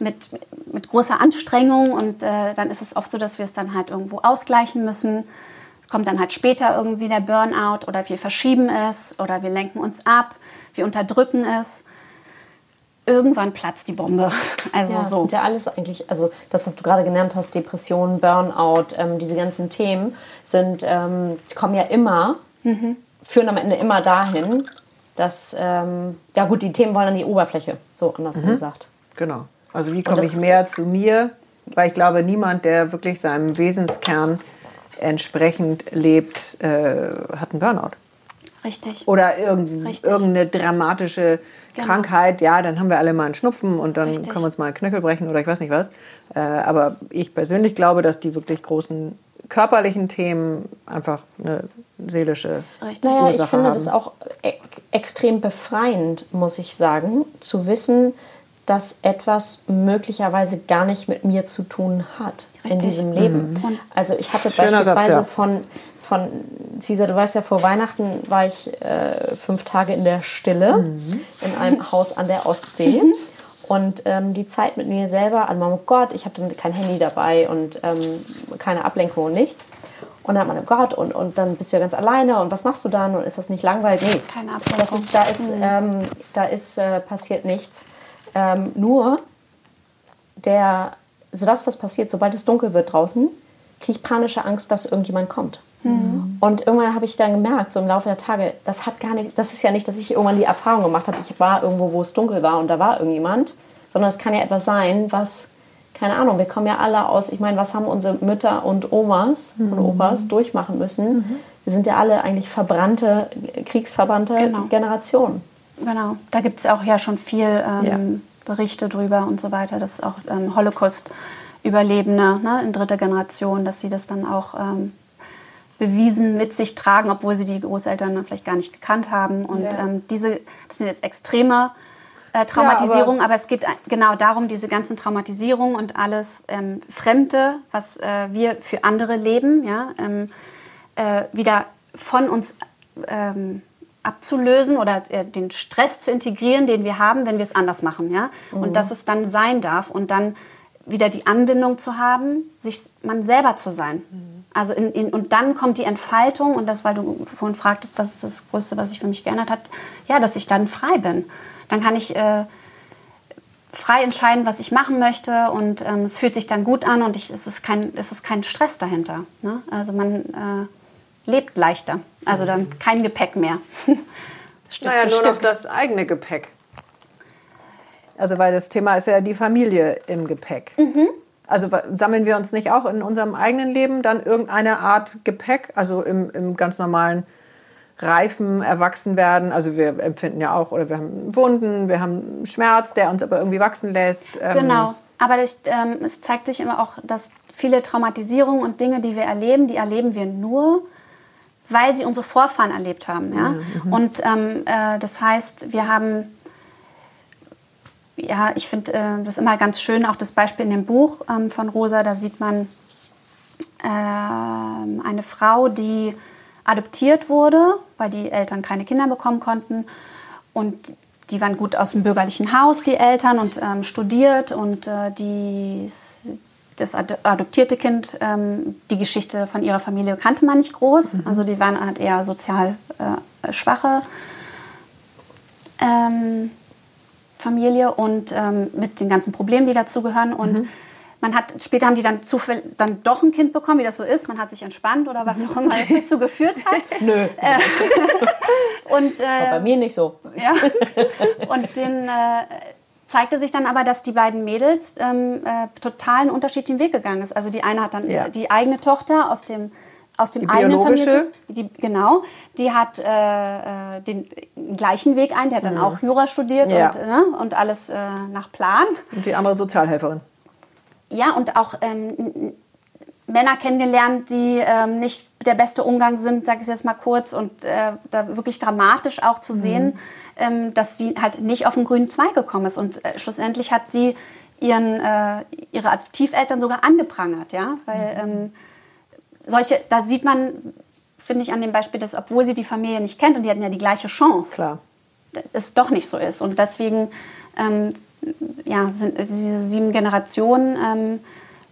mit, mit großer Anstrengung und äh, dann ist es oft so, dass wir es dann halt irgendwo ausgleichen müssen. Es kommt dann halt später irgendwie der Burnout oder wir verschieben es oder wir lenken uns ab, wir unterdrücken es irgendwann platzt die Bombe. Also ja, so. Das sind ja alles eigentlich, also das, was du gerade genannt hast, Depression, Burnout, ähm, diese ganzen Themen sind, ähm, kommen ja immer, mhm. führen am Ende immer dahin, dass, ähm, ja gut, die Themen wollen an die Oberfläche, so anders mhm. gesagt. Genau. Also wie komme ich mehr zu mir? Weil ich glaube, niemand, der wirklich seinem Wesenskern entsprechend lebt, äh, hat einen Burnout. Richtig. Oder irgend, Richtig. irgendeine dramatische genau. Krankheit, ja, dann haben wir alle mal einen Schnupfen und dann Richtig. können wir uns mal einen Knöchel brechen oder ich weiß nicht was. Äh, aber ich persönlich glaube, dass die wirklich großen körperlichen Themen einfach eine seelische Richtig. Naja, Ursache ich finde haben. das auch e extrem befreiend, muss ich sagen, zu wissen, dass etwas möglicherweise gar nicht mit mir zu tun hat Richtig. in diesem Leben. Mhm. Also ich hatte Schöner beispielsweise Satz, ja. von, von Cesar, du weißt ja, vor Weihnachten war ich äh, fünf Tage in der Stille Mhm. in einem Haus an der Ostsee. Und ähm, die Zeit mit mir selber, an meinem Gott, ich hatte kein Handy dabei und ähm, keine Ablenkung und nichts. Und dann hat man, oh Gott, und, und dann bist du ja ganz alleine und was machst du dann? Und ist das nicht langweilig? Nee, Keine Ablenkung. das ist, da ist, ähm, da ist äh, passiert nichts. Ähm, nur der, also das, was passiert, sobald es dunkel wird draußen, kriege ich panische Angst, dass irgendjemand kommt. Und irgendwann habe ich dann gemerkt, so im Laufe der Tage, das hat gar nicht, das ist ja nicht, dass ich irgendwann die Erfahrung gemacht habe, ich war irgendwo, wo es dunkel war und da war irgendjemand, sondern es kann ja etwas sein, was, keine Ahnung, wir kommen ja alle aus, ich meine, was haben unsere Mütter und Omas und Opas durchmachen müssen? Wir sind ja alle eigentlich verbrannte, kriegsverbrannte Genau. Generationen. Genau, da gibt es auch ja schon viel ähm, Ja. Berichte drüber und so weiter, dass auch ähm, Holocaust-Überlebende ne, in dritter Generation, dass sie das dann auch ähm, bewiesen mit sich tragen, obwohl sie die Großeltern dann vielleicht gar nicht gekannt haben. Und Ja. ähm, diese, das sind jetzt extreme äh, Traumatisierungen, aber- aber, es geht genau darum, diese ganzen Traumatisierungen und alles ähm, Fremde, was äh, wir für andere leben, ja, ähm, äh, wieder von uns ähm, abzulösen oder äh, den Stress zu integrieren, den wir haben, wenn wir es anders machen, ja, und dass es dann sein darf und dann wieder die Anbindung zu haben, sich man selber zu sein. Also in, in, und dann kommt die Entfaltung und das, weil du vorhin fragtest, was ist das Größte, was sich für mich geändert hat, ja, dass ich dann frei bin. Dann kann ich äh, frei entscheiden, was ich machen möchte und ähm, es fühlt sich dann gut an und ich, es, ist kein, es ist kein Stress dahinter. Ne? Also man äh, lebt leichter. Also dann kein Gepäck mehr. Stück Naja, nur Stück. noch das eigene Gepäck. Also, weil das Thema ist ja die Familie im Gepäck. Mhm. Also sammeln wir uns nicht auch in unserem eigenen Leben dann irgendeine Art Gepäck, also im, im ganz normalen reifen Erwachsenwerden. Also wir empfinden ja auch, oder wir haben Wunden, wir haben Schmerz, der uns aber irgendwie wachsen lässt. Ähm, Genau. Aber das, ähm, es zeigt sich immer auch, dass viele Traumatisierungen und Dinge, die wir erleben, die erleben wir nur, weil sie unsere Vorfahren erlebt haben. Ja? Und ähm, äh, das heißt, wir haben, ja, ich finde äh, das immer ganz schön, auch das Beispiel in dem Buch ähm, von Rosa, da sieht man ähm, eine Frau, die adoptiert wurde, weil die Eltern keine Kinder bekommen konnten. Und die waren gut aus dem bürgerlichen Haus, die Eltern, und ähm, studiert. Und äh, die, das ad adoptierte Kind, ähm, die Geschichte von ihrer Familie kannte man nicht groß. Also die waren halt eher sozial äh, schwache ähm, Familie und ähm, mit den ganzen Problemen, die dazugehören. Und man hat, später haben die dann zufällig dann doch ein Kind bekommen, wie das so ist. Man hat sich entspannt oder was auch immer das dazu geführt hat. Nö, Und, äh, bei mir nicht so. ja. Und den äh, zeigte sich dann aber, dass die beiden Mädels ähm, äh, total einen unterschiedlichen Weg gegangen ist. Also die eine hat dann Ja. die eigene Tochter aus dem aus dem Die eigenen biologische? Familie, die, genau, die hat äh, äh, den gleichen Weg ein, die hat dann auch Jura studiert Ja. und, ne, und alles äh, nach Plan. Und die andere Sozialhelferin. Ja, und auch ähm, Männer kennengelernt, die ähm, nicht der beste Umgang sind, sage ich jetzt mal kurz, und äh, da wirklich dramatisch auch zu sehen, ähm, dass sie halt nicht auf den grünen Zweig gekommen ist. Und äh, schlussendlich hat sie ihren, äh, ihre Adoptiveltern sogar angeprangert, ja, weil ähm, solche, da sieht man, finde ich an dem Beispiel, dass obwohl sie die Familie nicht kennt und die hatten ja die gleiche Chance, Klar. es doch nicht so ist. Und deswegen, ähm, ja, sind diese sieben Generationen ähm,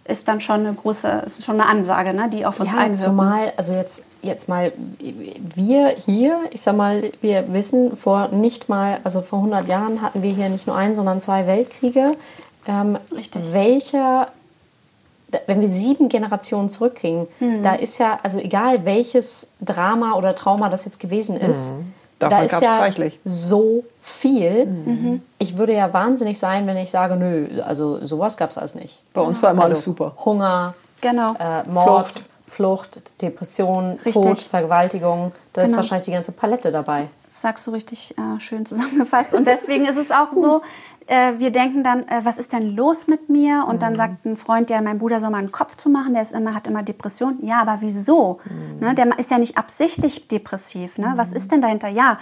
ist dann schon eine große, ist schon eine Ansage, ne, die auf uns Ja, einwirken. zumal, also jetzt, jetzt mal, wir hier, ich sag mal, wir wissen vor nicht mal, also vor 100 Jahren hatten wir hier nicht nur einen, sondern zwei Weltkriege. Ähm, Richtig. Welcher, wenn wir sieben Generationen zurückkriegen, Hm. da ist ja, also egal welches Drama oder Trauma das jetzt gewesen ist, Hm. Davon da ist ja reichlich. so viel. Mhm. Ich würde ja wahnsinnig sein, wenn ich sage, nö, also sowas gab es alles nicht. Bei uns war immer Also alles super. Hunger, Genau. äh, Mord, Flucht. Flucht, Depression, Richtig. Tod, Vergewaltigung. Da ist Genau. wahrscheinlich die ganze Palette dabei. Das sagst du richtig äh, schön zusammengefasst. Und deswegen ist es auch so, äh, wir denken dann, äh, was ist denn los mit mir? Und dann sagt ein Freund, ja, mein Bruder soll mal einen Kopf zu machen, der ist immer, hat immer Depressionen. Ja, aber wieso? Ne, der ist ja nicht absichtlich depressiv. Ne? Was ist denn dahinter? Ja,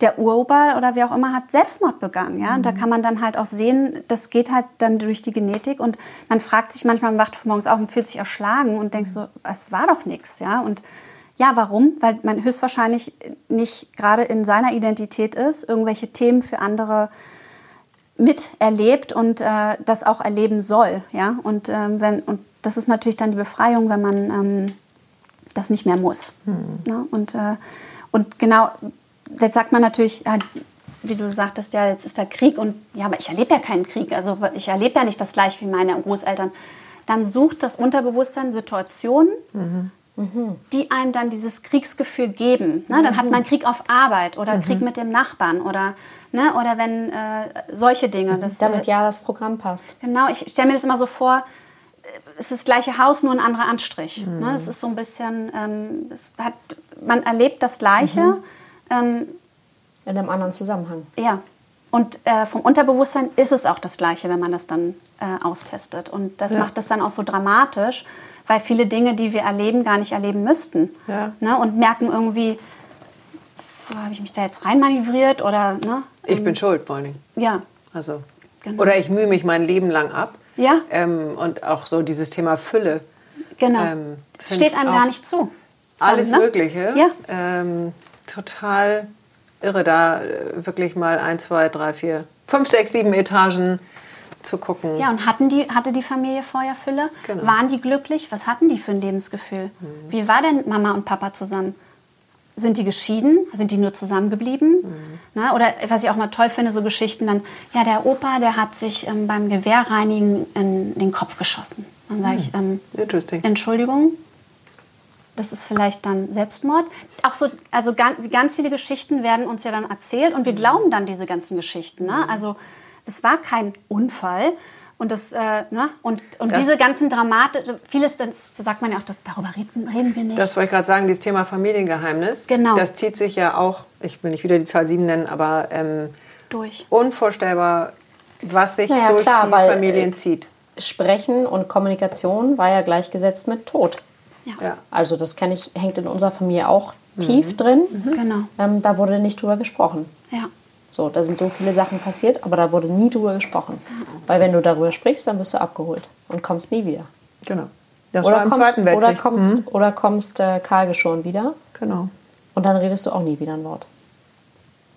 der Uropa oder wer auch immer hat Selbstmord begangen. Ja? Und da kann man dann halt auch sehen, das geht halt dann durch die Genetik. Und man fragt sich manchmal, man wacht morgens auf und fühlt sich erschlagen und denkt so, es war doch nichts. Ja? Und Ja, warum? Weil man höchstwahrscheinlich nicht gerade in seiner Identität ist, irgendwelche Themen für andere miterlebt und äh, das auch erleben soll. Ja? Und, ähm, wenn, und das ist natürlich dann die Befreiung, wenn man ähm, das nicht mehr muss. Hm. Ne? Und, äh, und genau, jetzt sagt man natürlich, ja, wie du sagtest, ja, jetzt ist der Krieg und ja, aber ich erlebe ja keinen Krieg. Also ich erlebe ja nicht das gleiche wie meine Großeltern. Dann sucht das Unterbewusstsein Situationen, mhm. Die einem dann dieses Kriegsgefühl geben. Ne? Dann hat man Krieg auf Arbeit oder mhm. Krieg mit dem Nachbarn oder, ne? oder wenn äh, solche Dinge. Das, Damit ja das Programm passt. Genau, ich stelle mir das immer so vor, es ist das gleiche Haus, nur ein anderer Anstrich. Mhm. Ne? Es ist so ein bisschen, ähm, hat, man erlebt das Gleiche. Mhm. Ähm, in einem anderen Zusammenhang. Ja. Und äh, vom Unterbewusstsein ist es auch das Gleiche, wenn man das dann äh, austestet. Und das ja. macht es dann auch so dramatisch, weil viele Dinge, die wir erleben, gar nicht erleben müssten. Ja. Ne? Und merken irgendwie, habe ich mich da jetzt reinmanövriert oder. Ne? Ich bin ähm, schuld, vor allem. Ja. Also. Genau. Oder ich mühe mich mein Leben lang ab. Ja. Ähm, und auch so dieses Thema Fülle. Genau. Ähm, steht einem gar nicht zu. Alles dann, ne? Mögliche. Ja. Ähm, total irre, da äh, wirklich mal ein, zwei, drei, vier, fünf, sechs, sieben Etagen zu gucken. Ja, und hatten die, hatte die Familie vorher Fülle? Genau. Waren die glücklich? Was hatten die für ein Lebensgefühl? Mhm. Wie war denn Mama und Papa zusammen? Sind die geschieden? Sind die nur zusammengeblieben? Mhm. Na, oder was ich auch mal toll finde, so Geschichten dann, ja, der Opa, der hat sich ähm, beim Gewehrreinigen in den Kopf geschossen. Dann sage ich, ähm, Entschuldigung, das ist vielleicht dann Selbstmord. Auch so, also ganz, ganz viele Geschichten werden uns ja dann erzählt und wir glauben dann diese ganzen Geschichten. Ne? Also das war kein Unfall. Und, das, äh, ne? und, und das, diese ganzen Dramatik, vieles, das sagt man ja auch, dass, darüber reden, reden wir nicht. Das wollte ich gerade sagen, dieses Thema Familiengeheimnis. Genau. Das zieht sich ja auch, ich will nicht wieder die Zahl 7 nennen, aber ähm, durch. unvorstellbar, was sich naja, durch klar, die weil, Familien zieht. Sprechen und Kommunikation war ja gleichgesetzt mit Tod. Ja. Also das kenne ich, hängt in unserer Familie auch tief mhm. drin. Mhm. Genau. Ähm, da wurde nicht drüber gesprochen. Ja. So, da sind so viele Sachen passiert, aber da wurde nie drüber gesprochen. Weil wenn du darüber sprichst, dann wirst du abgeholt und kommst nie wieder. Genau. Das oder, kommst, oder kommst, mhm. oder kommst äh, kahlgeschoren wieder. Genau. Und dann redest du auch nie wieder ein Wort.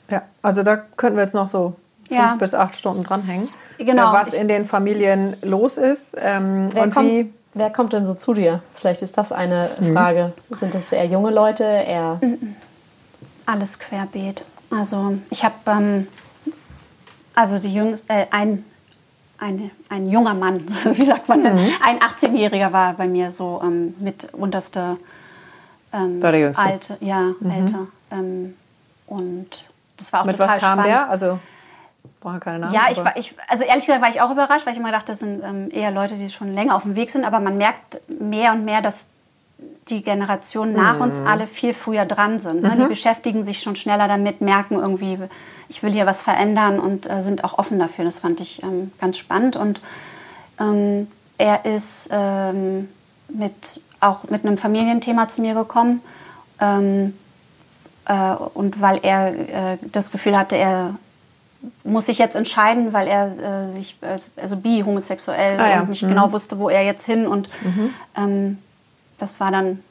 Ja, also da könnten wir jetzt noch so ja. fünf bis acht Stunden dranhängen. Genau. was ich, in den Familien los ist ähm, und kommt, wie Wer kommt denn so zu dir? Vielleicht ist das eine mhm. Frage. Sind das eher junge Leute, eher... Alles querbeet. Also ich habe, ähm, also die Jüngste, äh, ein, eine, ein junger Mann, wie sagt man, mhm. ein 18-Jähriger war bei mir so ähm, mit unterste ähm, war der Jüngste. alte, ja, mhm. älter. Ähm, und das war auch mit total was kam spannend. der? Also brauche keine Namen. Ja, ich war, ich, also ehrlich gesagt war ich auch überrascht, weil ich immer dachte, das sind ähm, eher Leute, die schon länger auf dem Weg sind. Aber man merkt mehr und mehr, dass die Generationen nach mhm. uns alle viel früher dran sind. Ne? Mhm. Die beschäftigen sich schon schneller damit, merken irgendwie, ich will hier was verändern und äh, sind auch offen dafür. Das fand ich ähm, ganz spannend. Und ähm, er ist ähm, mit, auch mit einem Familienthema zu mir gekommen. Ähm, äh, und weil er äh, das Gefühl hatte, er muss sich jetzt entscheiden, weil er äh, sich also bi homosexuell ah, ja. und nicht mhm. genau wusste, wo er jetzt hin und mhm. ähm, das war dann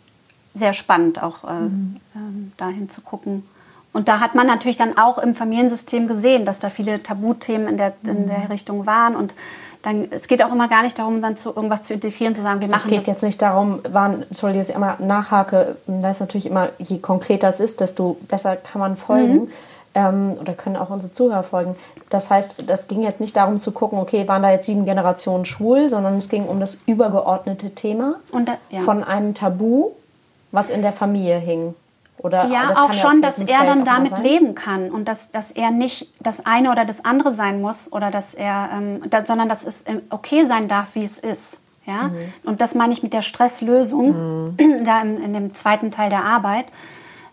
sehr spannend auch äh, mhm. ähm, dahin zu gucken. Und da hat man natürlich dann auch im Familiensystem gesehen, dass da viele Tabuthemen in der, in der mhm. Richtung waren und dann, es geht auch immer gar nicht darum, dann zu irgendwas zu integrieren, zu sagen, wir also machen Es geht das. jetzt nicht darum, waren, Entschuldige, dass ich immer nachhake, da ist natürlich immer, je konkreter es ist, desto besser kann man folgen. Mhm ähm, oder können auch unsere Zuhörer folgen. Das heißt, das ging jetzt nicht darum zu gucken, okay, waren da jetzt sieben Generationen schwul, sondern es ging um das übergeordnete Thema da, ja. von einem Tabu, was in der Familie hing. Oder, ja, auch schon, dass er dann damit leben kann und dass, dass er nicht das eine oder das andere sein muss oder dass er, ähm, da, sondern dass es okay sein darf, wie es ist. Ja? Mhm. Und das meine ich mit der Stresslösung, mhm. da in, in, dem zweiten Teil der Arbeit.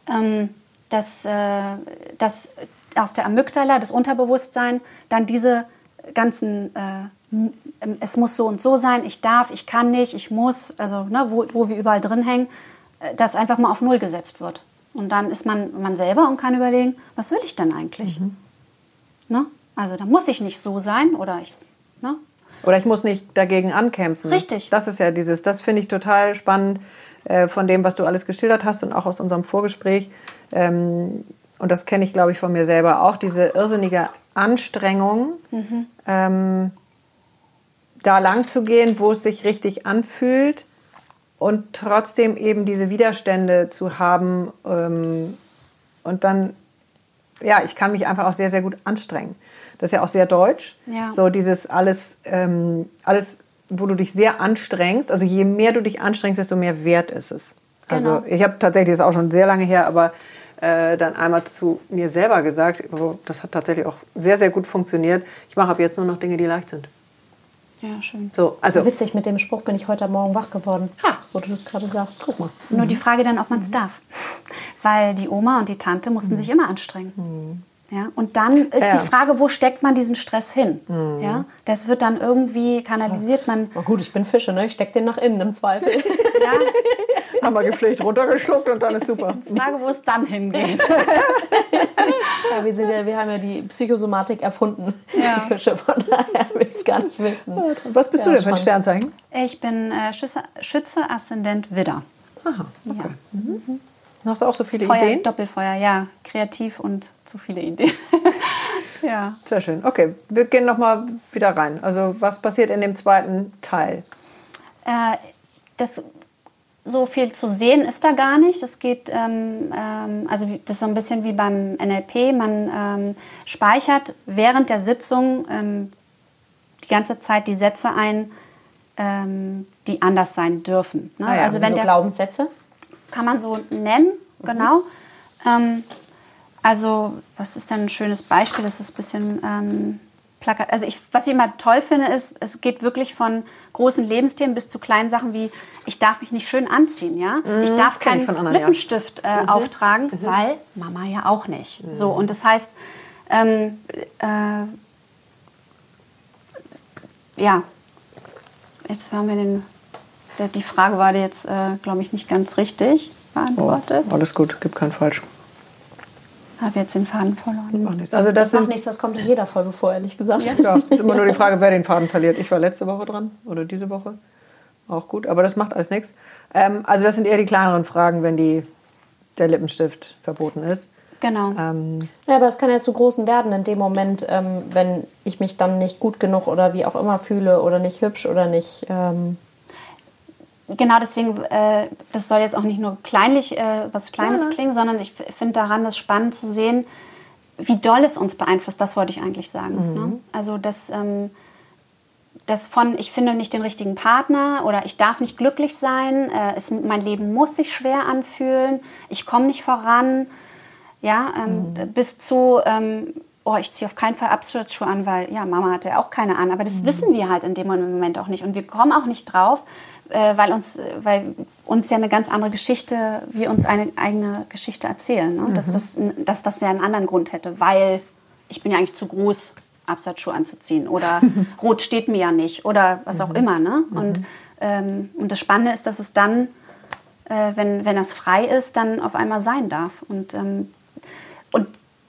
Ähm, dass, äh, dass aus der Amygdala, das Unterbewusstsein, dann diese ganzen, äh, es muss so und so sein, ich darf, ich kann nicht, ich muss, also ne, wo, wo wir überall drin hängen, äh, das einfach mal auf Null gesetzt wird. Und dann ist man, man selber und kann überlegen, was will ich denn eigentlich? Mhm. Ne? Also da muss ich nicht so sein oder ich. Ne? Oder ich muss nicht dagegen ankämpfen. Richtig. Das ist ja dieses, das finde ich total spannend äh, von dem, was du alles geschildert hast und auch aus unserem Vorgespräch. Ähm, und das kenne ich, glaube ich, von mir selber auch, diese irrsinnige Anstrengung, mhm. ähm, da lang zu gehen, wo es sich richtig anfühlt und trotzdem eben diese Widerstände zu haben ähm, und dann, ja, ich kann mich einfach auch sehr, sehr gut anstrengen. Das ist ja auch sehr deutsch. Ja. So dieses alles, ähm, alles, wo du dich sehr anstrengst. Also je mehr du dich anstrengst, desto mehr wert ist es. Also genau. ich habe tatsächlich, das ist auch schon sehr lange her, aber äh, dann einmal zu mir selber gesagt, das hat tatsächlich auch sehr, sehr gut funktioniert. Ich mache ab jetzt nur noch Dinge, die leicht sind. Ja, schön. So, also Witzig, mit dem Spruch bin ich heute Morgen wach geworden. Ha, wo du das gerade sagst. Guck mal. Nur die Frage dann, ob man es mhm. darf. Weil die Oma und die Tante mussten mhm. sich immer anstrengen. Mhm. Ja, und dann ist ja. die Frage, wo steckt man diesen Stress hin? Mhm. Ja, das wird dann irgendwie kanalisiert. Man Na gut, ich bin Fische, ne? ich stecke den nach innen im Zweifel. ja. Haben wir gepflegt runtergeschluckt und dann ist super. Frage, wo es dann hingeht. ja, wir, sind ja, wir haben ja die Psychosomatik erfunden, ja. die Fische, von daher will ich es gar nicht wissen. Was bist du denn für ein Sternzeichen? Ich bin äh, Schütze, Schütze, Aszendent Widder. Aha, okay. Mhm. Hast du auch so viele Feuer, Ideen? Doppelfeuer, ja. Kreativ und zu viele Ideen. ja. Sehr schön. Okay, wir gehen nochmal wieder rein. Also was passiert in dem zweiten Teil? Äh, das, so viel zu sehen ist da gar nicht. Das geht, ähm, ähm, also das ist so ein bisschen wie beim NLP. Man ähm, speichert während der Sitzung ähm, die ganze Zeit die Sätze ein, ähm, die anders sein dürfen. Ne? Ah ja, also wenn so der Glaubenssätze? Kann man so nennen, mhm. genau. Ähm, also, was ist denn ein schönes Beispiel? Das ist ein bisschen ähm, plakat. Also, ich, was ich immer toll finde, ist, es geht wirklich von großen Lebensthemen bis zu kleinen Sachen wie, ich darf mich nicht schön anziehen, ja? Mhm, ich darf keinen anderen, Lippenstift äh, mhm. auftragen, mhm. weil Mama ja auch nicht. Mhm. So, und das heißt, ähm, äh, ja, jetzt haben wir den die Frage war jetzt, äh, glaube ich, nicht ganz richtig beantwortet. Oh, alles gut, gibt kein Falsch. Habe jetzt den Faden verloren. Macht nichts. Also das, das macht nichts, das kommt in jeder Folge vor, ehrlich gesagt. Ja, ja, ist immer nur die Frage, wer den Faden verliert. Ich war letzte Woche dran oder diese Woche. Auch gut, aber das macht alles nichts. Ähm, also das sind eher die kleineren Fragen, wenn die, der Lippenstift verboten ist. Genau. Ähm, ja, aber es kann ja zu großen werden in dem Moment, ähm, wenn ich mich dann nicht gut genug oder wie auch immer fühle oder nicht hübsch oder nicht ähm, genau deswegen, äh, das soll jetzt auch nicht nur kleinlich äh, was Kleines ja. klingen, sondern ich finde daran das spannend zu sehen, wie doll es uns beeinflusst. Das wollte ich eigentlich sagen. Mhm. Ne? Also das, ähm, das von, ich finde nicht den richtigen Partner oder ich darf nicht glücklich sein, äh, es, mein Leben muss sich schwer anfühlen, ich komme nicht voran, ja, ähm, mhm. bis zu ähm, oh, ich ziehe auf keinen Fall Absturzschuhe an, weil ja, Mama hatte ja auch keine an. Aber das mhm. wissen wir halt in dem Moment auch nicht. Und wir kommen auch nicht drauf, äh, weil, uns, weil uns ja eine ganz andere Geschichte, wir uns eine eigene Geschichte erzählen. Ne? Mhm. Dass, das, dass das ja einen anderen Grund hätte, weil ich bin ja eigentlich zu groß, Absatzschuhe anzuziehen oder rot steht mir ja nicht oder was auch mhm. immer. Ne? Mhm. Und, ähm, und das Spannende ist, dass es dann, äh, wenn, wenn das frei ist, dann auf einmal sein darf. Und, ähm, und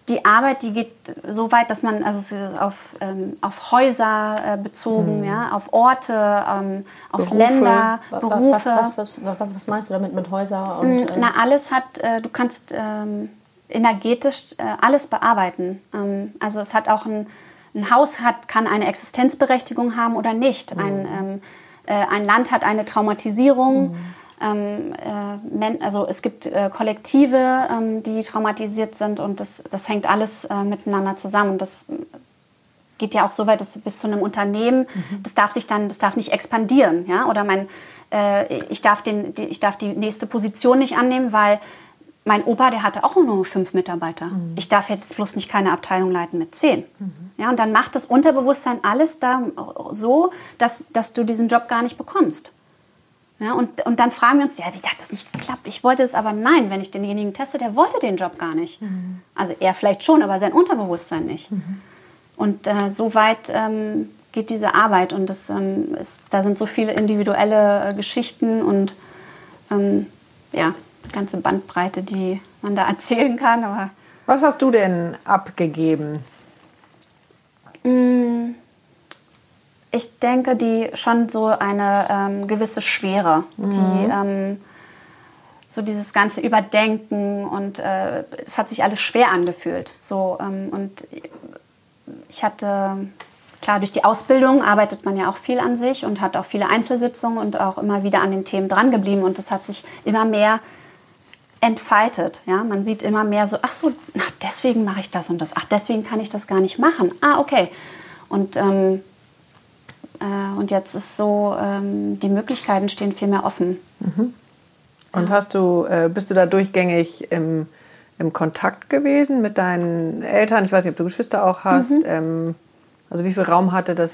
die Arbeit, die geht so weit, dass man also auf, ähm, auf Häuser äh, bezogen, mhm. ja, auf Orte, ähm, auf Berufe. Länder, Berufe. Was, was, was, was, meinst du damit mit Häuser? Und, mm, äh Na, alles hat, äh, du kannst ähm, energetisch äh, alles bearbeiten. Ähm, also es hat auch ein, ein Haus hat, kann eine Existenzberechtigung haben oder nicht. Mhm. Ein, ähm, äh, ein Land hat eine Traumatisierung. Mhm ähm, äh, also es gibt äh, Kollektive, ähm, die traumatisiert sind und das, das hängt alles äh, miteinander zusammen. Das geht ja auch so weit, dass bis zu einem Unternehmen, mhm. das darf sich dann, das darf nicht expandieren, ja, oder mein, äh, ich darf den, die, ich darf die nächste Position nicht annehmen, weil mein Opa, der hatte auch nur fünf Mitarbeiter. Mhm. Ich darf jetzt bloß nicht keine Abteilung leiten mit zehn. Mhm. Ja, und dann macht das Unterbewusstsein alles da so, dass, dass du diesen Job gar nicht bekommst. Ja, und, und dann fragen wir uns, ja, wie hat das nicht geklappt? Ich wollte es aber nein, wenn ich denjenigen teste, der wollte den Job gar nicht. Mhm. Also er vielleicht schon, aber sein Unterbewusstsein nicht. Mhm. Und äh, so weit ähm, geht diese Arbeit und das, ähm, ist, da sind so viele individuelle äh, Geschichten und ähm, ja, ganze Bandbreite, die man da erzählen kann. Aber Was hast du denn abgegeben? Mmh ich denke, die schon so eine ähm, gewisse Schwere, mhm. die, ähm, so dieses ganze Überdenken und äh, es hat sich alles schwer angefühlt. So, ähm, und ich hatte, klar, durch die Ausbildung arbeitet man ja auch viel an sich und hat auch viele Einzelsitzungen und auch immer wieder an den Themen drangeblieben und das hat sich immer mehr entfaltet. Ja? Man sieht immer mehr so, ach so, ach, deswegen mache ich das und das, ach, deswegen kann ich das gar nicht machen. Ah, okay. Und, ähm, äh, und jetzt ist so, ähm, die Möglichkeiten stehen viel mehr offen. Mhm. Und hast du, äh, bist du da durchgängig im, im Kontakt gewesen mit deinen Eltern? Ich weiß nicht, ob du Geschwister auch hast. Mhm. Ähm, also wie viel Raum hatte das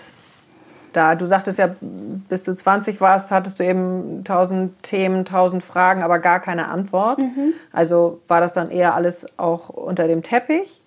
da? Du sagtest ja, bis du 20 warst, hattest du eben tausend Themen, tausend Fragen, aber gar keine Antwort. Mhm. Also war das dann eher alles auch unter dem Teppich?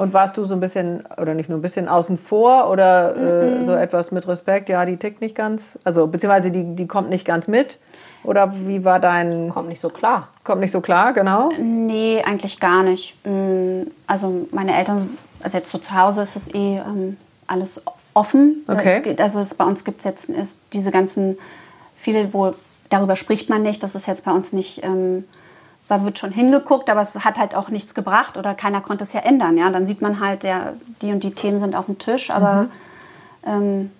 Und warst du so ein bisschen, oder nicht nur ein bisschen außen vor oder äh, mhm. so etwas mit Respekt, ja, die tickt nicht ganz, also beziehungsweise die, die kommt nicht ganz mit? Oder wie war dein. Kommt nicht so klar. Kommt nicht so klar, genau? Nee, eigentlich gar nicht. Mm, also meine Eltern, also jetzt so zu Hause ist es eh ähm, alles offen. Okay. Es, also es, bei uns gibt es jetzt ist diese ganzen, viele, wo darüber spricht man nicht, das ist jetzt bei uns nicht. Ähm, da wird schon hingeguckt, aber es hat halt auch nichts gebracht oder keiner konnte es ja ändern. Ja? Dann sieht man halt, der, die und die Themen sind auf dem Tisch, aber mhm. ähm,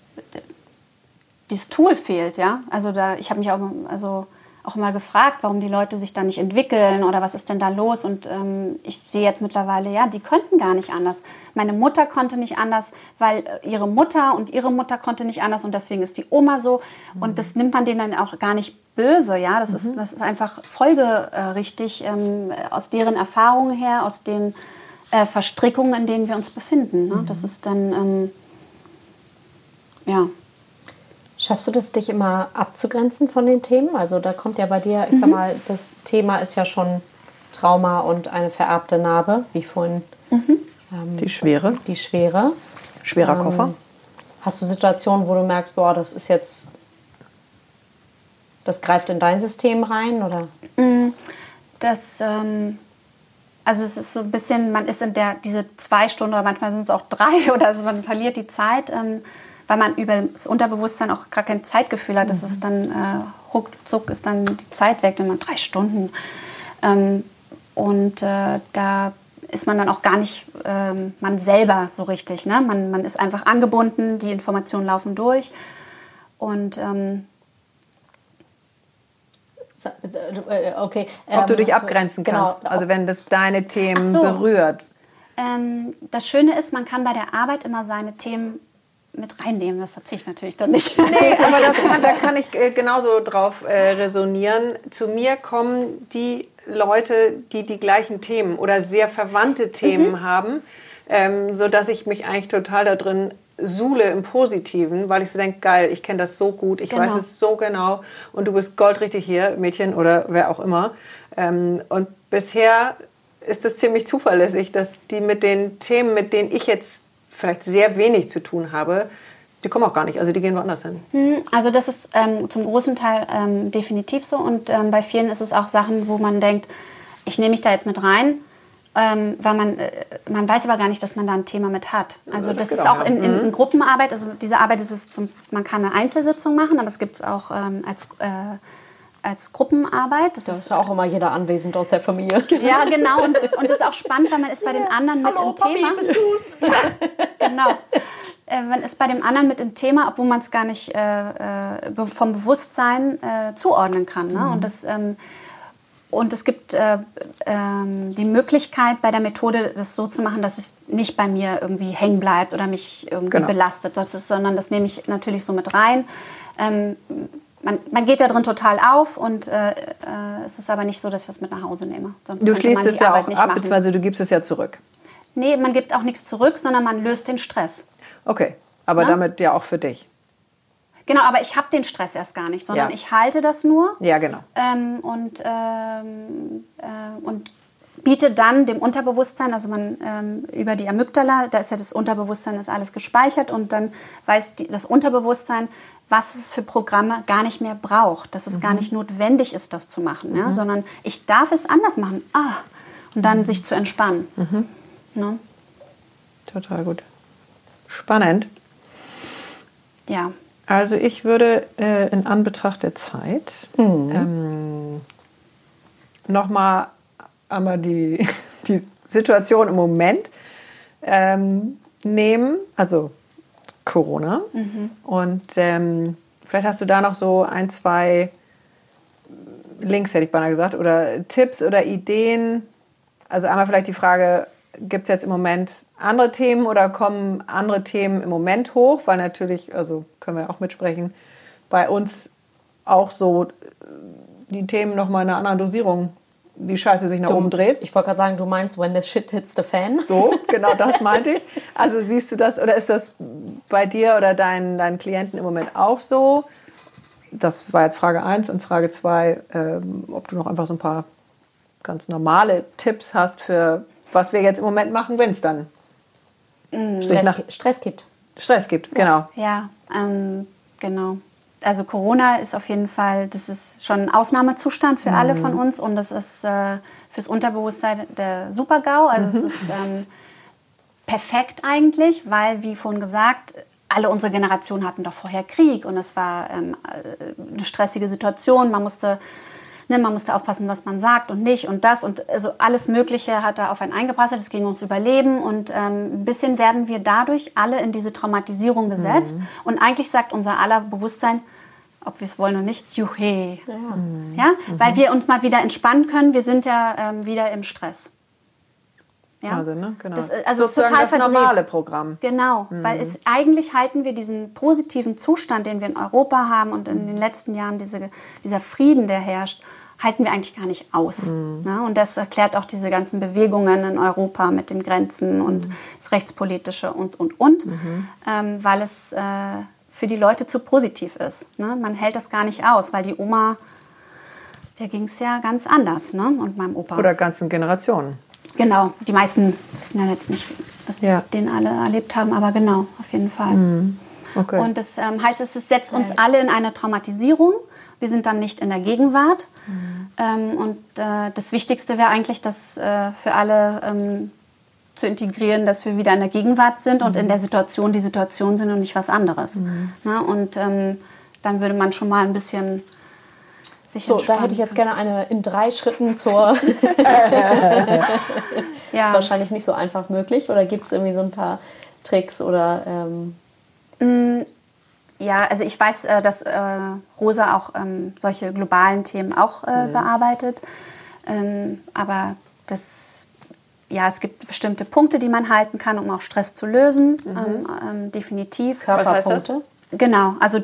dieses Tool fehlt, ja. Also da, ich habe mich auch, also auch mal gefragt, warum die Leute sich da nicht entwickeln oder was ist denn da los. Und ähm, ich sehe jetzt mittlerweile, ja, die könnten gar nicht anders. Meine Mutter konnte nicht anders, weil äh, ihre Mutter und ihre Mutter konnte nicht anders und deswegen ist die Oma so. Mhm. Und das nimmt man denen dann auch gar nicht böse, ja. Das, mhm. ist, das ist einfach folgerichtig ähm, aus deren Erfahrungen her, aus den äh, Verstrickungen, in denen wir uns befinden. Ne? Mhm. Das ist dann, ähm, ja. Schaffst du das, dich immer abzugrenzen von den Themen? Also da kommt ja bei dir, ich mhm. sag mal, das Thema ist ja schon Trauma und eine vererbte Narbe, wie vorhin. Mhm. Ähm, die Schwere. Die Schwere. Schwerer ähm, Koffer. Hast du Situationen, wo du merkst, boah, das ist jetzt, das greift in dein System rein, oder? Mhm. Das, ähm, also es ist so ein bisschen, man ist in der, diese zwei Stunden oder manchmal sind es auch drei oder also man verliert die Zeit. Ähm, weil man über das Unterbewusstsein auch gar kein Zeitgefühl hat. Das mhm. ist dann äh, ruckzuck ist dann die Zeit weg, wenn man drei Stunden. Ähm, und äh, da ist man dann auch gar nicht ähm, man selber so richtig. Ne? Man, man ist einfach angebunden, die Informationen laufen durch. Und ähm, äh, okay. Ob du dich ähm, abgrenzen genau. kannst, genau. also wenn das deine Themen so. berührt. Ähm, das Schöne ist, man kann bei der Arbeit immer seine Themen mit reinnehmen. Das erzähle ich natürlich dann nicht. Nee, aber das kann, da kann ich äh, genauso drauf äh, resonieren. Zu mir kommen die Leute, die die gleichen Themen oder sehr verwandte Themen mhm. haben, ähm, sodass ich mich eigentlich total da drin suhle im Positiven, weil ich so denke, geil, ich kenne das so gut, ich genau. weiß es so genau und du bist goldrichtig hier, Mädchen oder wer auch immer. Ähm, und bisher ist es ziemlich zuverlässig, dass die mit den Themen, mit denen ich jetzt vielleicht sehr wenig zu tun habe, die kommen auch gar nicht, also die gehen woanders hin. Hm, also das ist ähm, zum großen Teil ähm, definitiv so und ähm, bei vielen ist es auch Sachen, wo man denkt, ich nehme mich da jetzt mit rein, ähm, weil man, äh, man weiß aber gar nicht, dass man da ein Thema mit hat. Also das, das ist auch in, in, in, mhm. Gruppenarbeit, also diese Arbeit ist es zum, man kann eine Einzelsitzung machen, aber es gibt es auch ähm, als äh, als Gruppenarbeit. Das da ist ja auch immer jeder anwesend aus der Familie. Ja, genau. Und, und das ist auch spannend, weil man ist bei den anderen mit Hallo, im Papi, Thema. bist du's? genau. Äh, man ist bei dem anderen mit im Thema, obwohl man es gar nicht äh, äh vom Bewusstsein äh, zuordnen kann. Ne? Mhm. Und das ähm, und es gibt äh, ähm, die Möglichkeit bei der Methode, das so zu machen, dass es nicht bei mir irgendwie hängen bleibt oder mich irgendwie genau. belastet, sondern das nehme ich natürlich so mit rein. Ähm, man, man geht da drin total auf und äh, äh, es ist aber nicht so, dass ich das mit nach Hause nehme. Sonst du schließt es ja Arbeit auch ab, beziehungsweise du gibst es ja zurück. Nee, man gibt auch nichts zurück, sondern man löst den Stress. Okay, aber Na? damit ja auch für dich. Genau, aber ich habe den Stress erst gar nicht, sondern ja. ich halte das nur. Ja, genau. Ähm, und, ähm, äh, und biete dann dem Unterbewusstsein, also man ähm, über die Amygdala, da ist ja das Unterbewusstsein, ist alles gespeichert und dann weiß die, das Unterbewusstsein, was es für Programme gar nicht mehr braucht, dass es mhm. gar nicht notwendig ist, das zu machen, ja? Mhm. sondern ich darf es anders machen. Ah, und dann mhm. sich zu entspannen. Mhm. Ne? Total gut. Spannend. Ja. Also ich würde äh, in Anbetracht der Zeit mhm. ähm, nochmal einmal die, die Situation im Moment ähm, nehmen, also Corona. Und ähm, vielleicht hast du da noch so ein, zwei Links, hätte ich beinahe gesagt, oder Tipps oder Ideen. Also einmal vielleicht die Frage, gibt es jetzt im Moment andere Themen oder kommen andere Themen im Moment hoch? Weil natürlich, also können wir auch mitsprechen, bei uns auch so die Themen nochmal in einer anderen Dosierung, die Scheiße sich nach oben dreht. Ich wollte gerade sagen, du meinst, when the shit hits the fan. So, genau das meinte ich. Also siehst du das oder ist das bei dir oder deinen, deinen Klienten im Moment auch so? Das war jetzt Frage 1 und Frage 2, ähm, ob du noch einfach so ein paar ganz normale Tipps hast für was wir jetzt im Moment machen, wenn es dann Stress, nach- Stress gibt. Stress gibt. Genau. Ja, ähm, genau. Also Corona ist auf jeden Fall, das ist schon ein Ausnahmezustand für alle von uns und das ist äh, fürs Unterbewusstsein der Super-GAU. Also es ist ähm, perfekt eigentlich, weil, wie vorhin gesagt, alle unsere Generationen hatten doch vorher Krieg und es war ähm, äh, eine stressige Situation. Man musste, ne, man musste aufpassen, was man sagt und nicht und das und also alles Mögliche hat da auf einen eingeprasselt. Es ging ums Überleben und ähm, ein bisschen werden wir dadurch alle in diese Traumatisierung gesetzt und eigentlich sagt unser aller Bewusstsein, ob wir es wollen oder nicht, juhe. Ja, weil wir uns mal wieder entspannen können. Wir sind ja ähm, wieder im Stress. Ja? Also, ne? genau. Das, äh, also ist total das verdreht. normale Programm. Genau, weil es eigentlich halten wir diesen positiven Zustand, den wir in Europa haben und in den letzten Jahren diese, dieser Frieden, der herrscht, halten wir eigentlich gar nicht aus. Ne? Und das erklärt auch diese ganzen Bewegungen in Europa mit den Grenzen und das Rechtspolitische und, und, und, ähm, weil es äh, für die Leute zu positiv ist. Ne? Man hält das gar nicht aus, weil die Oma, der ging es ja ganz anders, ne? und meinem Opa. Oder ganzen Generationen. Genau, die meisten wissen ja jetzt nicht, was Ja. den alle erlebt haben, aber genau, auf jeden Fall. Okay. Und das ähm, heißt, es setzt uns alle in eine Traumatisierung. Wir sind dann nicht in der Gegenwart. Ähm, und äh, das Wichtigste wäre eigentlich, das äh, für alle ähm, zu integrieren, dass wir wieder in der Gegenwart sind und in der Situation die Situation sind und nicht was anderes. Na, und ähm, dann würde man schon mal ein bisschen sich So, da hätte ich jetzt gerne eine in drei Schritten zur. ja. ist wahrscheinlich nicht so einfach möglich. Oder gibt es irgendwie so ein paar Tricks oder. Ähm, Ja, also ich weiß, äh, dass äh, Rosa auch ähm, solche globalen Themen auch äh, bearbeitet. Ähm, aber das, ja, es gibt bestimmte Punkte, die man halten kann, um auch Stress zu lösen. Ähm, ähm, definitiv. heißt das? Körperpunkte? Genau, also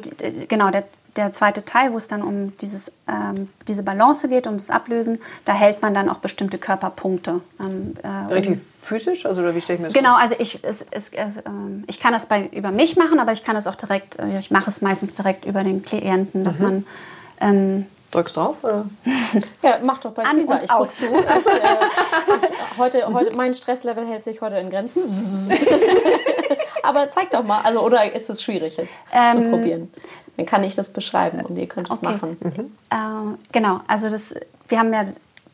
genau der, der zweite Teil, wo es dann um dieses, ähm, diese Balance geht, um das Ablösen, da hält man dann auch bestimmte Körperpunkte. Ähm, äh, um- Richtig physisch? Also, oder wie stelle ich mir das Genau, also ich, es, es, es, ähm, ich kann das bei, über mich machen, aber ich kann es auch direkt, äh, ich mache es meistens direkt über den Klienten, dass man ähm, vor? Drückst drauf? Oder? Ja, mach doch bei An Cäsar. und Ich guck aus. zu. Ich, äh, ich, heute, heute, mein Stresslevel hält sich heute in Grenzen. Aber zeig doch mal. Also, oder ist es schwierig jetzt zu probieren? Dann kann ich das beschreiben und ihr könnt es Okay. machen. Äh, genau, also das, wir haben ja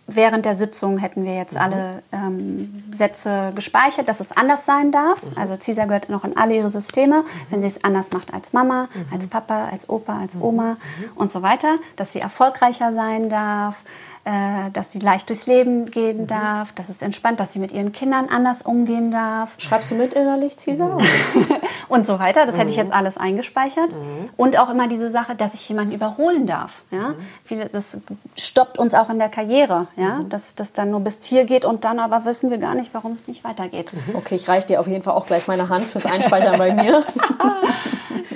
während der Sitzung hätten wir jetzt alle ähm, Sätze gespeichert, dass es anders sein darf. Also CISA gehört noch in alle ihre Systeme, wenn sie es anders macht als Mama, als Papa, als Opa, als Oma und so weiter, dass sie erfolgreicher sein darf. Äh, dass sie leicht durchs Leben gehen darf, dass es entspannt, dass sie mit ihren Kindern anders umgehen darf. Schreibst du mit innerlich, Cäsar? und so weiter. Das hätte ich jetzt alles eingespeichert. Und auch immer diese Sache, dass ich jemanden überholen darf. Ja? Viele, das stoppt uns auch in der Karriere, ja? dass das dann nur bis hier geht und dann aber wissen wir gar nicht, warum es nicht weitergeht. Okay, ich reiche dir auf jeden Fall auch gleich meine Hand fürs Einspeichern bei mir.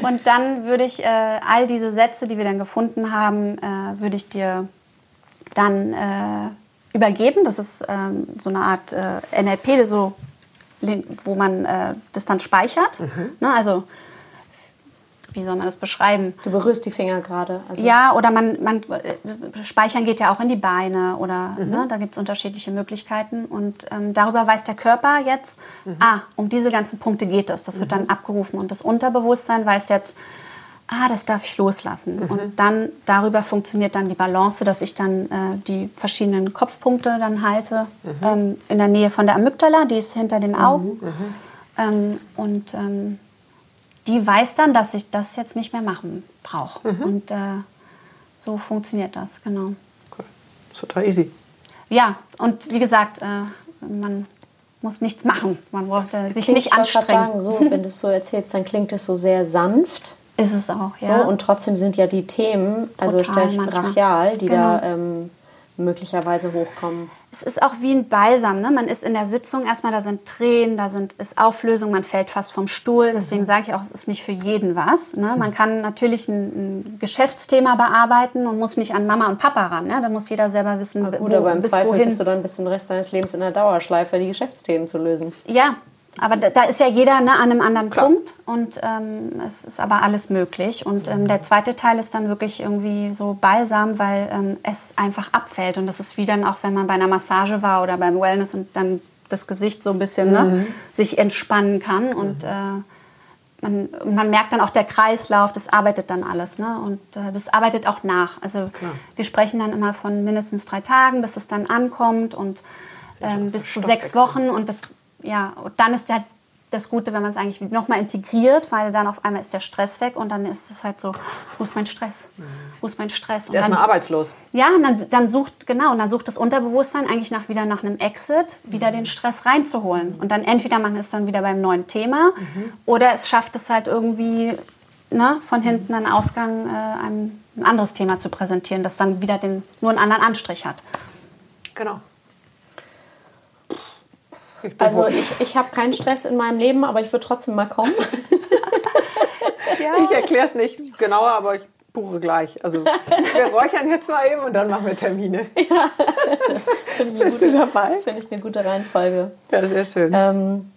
Und dann würde ich äh, all diese Sätze, die wir dann gefunden haben, äh, würde ich dir dann äh, übergeben. Das ist ähm, so eine Art äh, NLP, so, wo man äh, das dann speichert. Ne? Also, wie soll man das beschreiben? Du berührst die Finger gerade. Also Ja, oder man, man äh, speichern geht ja auch in die Beine oder ne, da gibt es unterschiedliche Möglichkeiten und ähm, darüber weiß der Körper jetzt, ah, um diese ganzen Punkte geht es. Das wird dann abgerufen und das Unterbewusstsein weiß jetzt, ah, das darf ich loslassen. Und dann darüber funktioniert dann die Balance, dass ich dann äh, die verschiedenen Kopfpunkte dann halte ähm, in der Nähe von der Amygdala, die ist hinter den Augen ähm, und ähm, die weiß dann, dass ich das jetzt nicht mehr machen brauche. Und äh, so funktioniert das, genau. Cool. Das ist total easy. ja, und wie gesagt, äh, man muss nichts machen. Man muss äh, sich nicht anstrengen. Sagen, so, wenn du es so erzählst, dann klingt es so sehr sanft. Ist es auch, So, ja. und trotzdem sind ja die Themen, also Brutal sprich manchmal. brachial, die Genau. da ähm, möglicherweise hochkommen. Es ist auch wie ein Balsam. Ne? Man ist in der Sitzung erstmal, da sind Tränen, da sind, ist Auflösung, man fällt fast vom Stuhl. Deswegen Mhm. sage ich auch, es ist nicht für jeden was. Ne? Man kann natürlich ein, ein Geschäftsthema bearbeiten und muss nicht an Mama und Papa ran. Ne? Da muss jeder selber wissen, Gut, wo, aber im bis Zweifel wohin. bist du dann bis den Rest deines Lebens in der Dauerschleife, die Geschäftsthemen zu lösen. Ja, aber da, da ist ja jeder ne, an einem anderen Punkt und ähm, es ist aber alles möglich. Und ähm, der zweite Teil ist dann wirklich irgendwie so balsam, weil ähm, es einfach abfällt. Und das ist wie dann auch, wenn man bei einer Massage war oder beim Wellness und dann das Gesicht so ein bisschen ne, sich entspannen kann. Und äh, man, man merkt dann auch der Kreislauf, das arbeitet dann alles. Ne? Und äh, das arbeitet auch nach. Also wir sprechen dann immer von mindestens drei Tagen, bis es dann ankommt und ähm, bis zu sechs Wochen. Und das, ja, und dann ist der, das Gute, wenn man es eigentlich nochmal integriert, weil dann auf einmal ist der Stress weg und dann ist es halt so, wo ist mein Stress? Wo ist mein Stress? Und dann, Erstmal arbeitslos. ja, und dann, dann sucht, genau, und dann sucht das Unterbewusstsein eigentlich nach, wieder nach einem Exit, wieder den Stress reinzuholen. Und dann entweder man ist dann wieder beim neuen Thema oder es schafft es halt irgendwie, ne, von hinten einen Ausgang, äh, ein, ein anderes Thema zu präsentieren, das dann wieder den, nur einen anderen Anstrich hat. Genau. Ich Also ich, ich habe keinen Stress in meinem Leben, aber ich würde trotzdem mal kommen. Ich erkläre es nicht genauer, aber ich buche gleich. Also wir räuchern jetzt mal eben und dann machen wir Termine. Eine Bist du gute- dabei? Finde ich eine gute Reihenfolge. Ja, sehr schön. Ähm,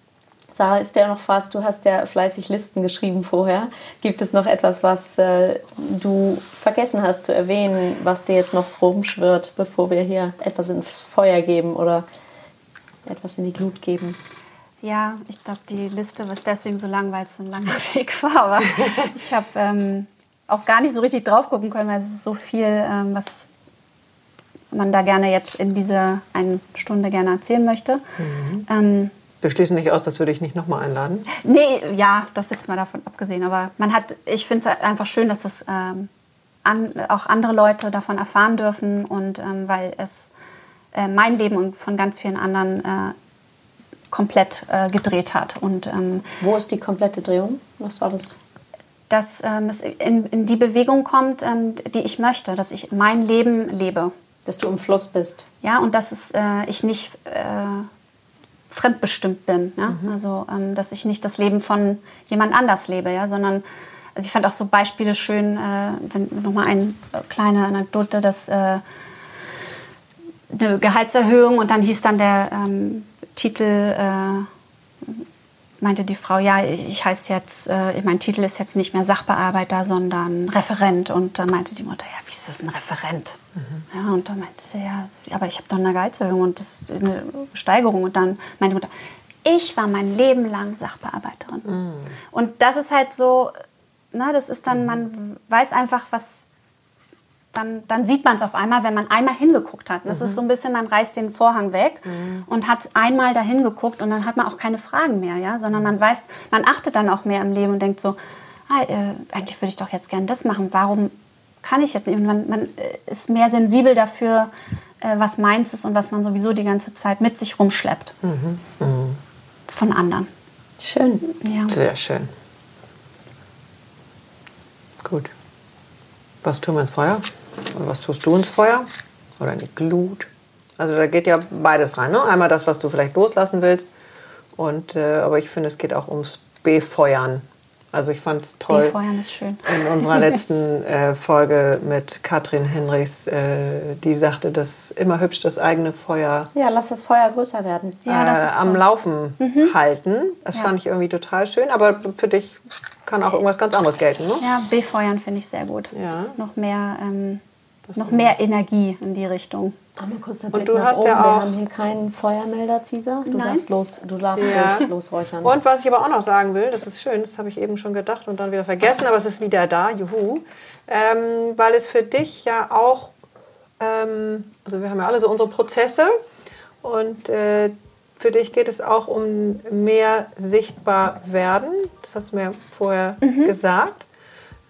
Sarah, ist dir noch was? Du hast ja fleißig Listen geschrieben vorher. Gibt es noch etwas, was äh, du vergessen hast zu erwähnen, was dir jetzt noch rumschwirrt, bevor wir hier etwas ins Feuer geben oder etwas in die Glut geben? Ja, ich glaube, die Liste ist deswegen so lang, weil es so ein langer Weg war. Aber ich habe ähm, auch gar nicht so richtig drauf gucken können, weil es ist so viel, ähm, was man da gerne jetzt in dieser einen Stunde gerne erzählen möchte. Ähm, wir schließen nicht aus, dass wir dich nicht nochmal einladen. Nee, ja, das ist jetzt mal davon abgesehen. Aber man hat, ich finde es einfach schön, dass das ähm, an, auch andere Leute davon erfahren dürfen und ähm, weil es äh, mein Leben und von ganz vielen anderen äh, komplett äh, gedreht hat. Und ähm, Wo ist die komplette Drehung? Was war das? dass ähm, es in, in die Bewegung kommt, ähm, die ich möchte, dass ich mein Leben lebe. Dass du im Fluss bist. Ja, und dass es, äh, ich nicht äh, fremdbestimmt bin. Ja? Also, ähm, dass ich nicht das Leben von jemand anders lebe, ja? sondern also ich fand auch so Beispiele schön, äh, wenn nochmal eine kleine Anekdote, dass äh, eine Gehaltserhöhung und dann hieß dann der ähm, Titel, äh, meinte die Frau, ja, ich heiße jetzt, äh, mein Titel ist jetzt nicht mehr Sachbearbeiter, sondern Referent. Und dann meinte die Mutter, ja, wie ist das ein Referent? Ja, und dann meinte sie, ja, aber ich habe doch eine Gehaltserhöhung und das ist eine Steigerung. Und dann meinte die Mutter, ich war mein Leben lang Sachbearbeiterin. Und das ist halt so, na, das ist dann, man weiß einfach, was dann, dann sieht man es auf einmal, wenn man einmal hingeguckt hat. Das ist so ein bisschen, man reißt den Vorhang weg und hat einmal da hingeguckt und dann hat man auch keine Fragen mehr, ja, sondern man weiß, man achtet dann auch mehr im Leben und denkt so, ah, äh, eigentlich würde ich doch jetzt gerne das machen. Warum kann ich jetzt nicht? Und man, man äh, ist mehr sensibel dafür, äh, was meins ist und was man sowieso die ganze Zeit mit sich rumschleppt. Von anderen. Schön. Ja. Sehr schön. Gut. Was tun wir ins Feuer? Oder was tust du ins Feuer? Oder in die Glut? Also da geht ja beides rein. Ne? Einmal das, was du vielleicht loslassen willst. Und, äh, aber ich finde, es geht auch ums Befeuern. Also ich fand es toll. Befeuern ist schön. In unserer letzten äh, Folge mit Katrin Henrichs, äh, die sagte, dass immer hübsch das eigene Feuer Ja, lass das Feuer größer werden. Ja, das ist äh, am toll. Mhm. Laufen halten. Das Ja. fand ich irgendwie total schön. Aber für dich kann auch irgendwas ganz anderes gelten, ne? Ja, befeuern finde ich sehr gut. Ja. Noch mehr, ähm, noch mehr Energie in die Richtung. Einmal kurz der Und du nach hast oben. ja Wir auch- haben hier keinen Feuermelder, Cesar. Du Nein. darfst los, du darfst Ja. los, losräuchern. Und was ich aber auch noch sagen will, das ist schön, das habe ich eben schon gedacht und dann wieder vergessen, aber es ist wieder da, juhu. Ähm, weil es für dich ja auch, ähm, also wir haben ja alle so unsere Prozesse und äh, für dich geht es auch um mehr sichtbar werden. Das hast du mir vorher gesagt.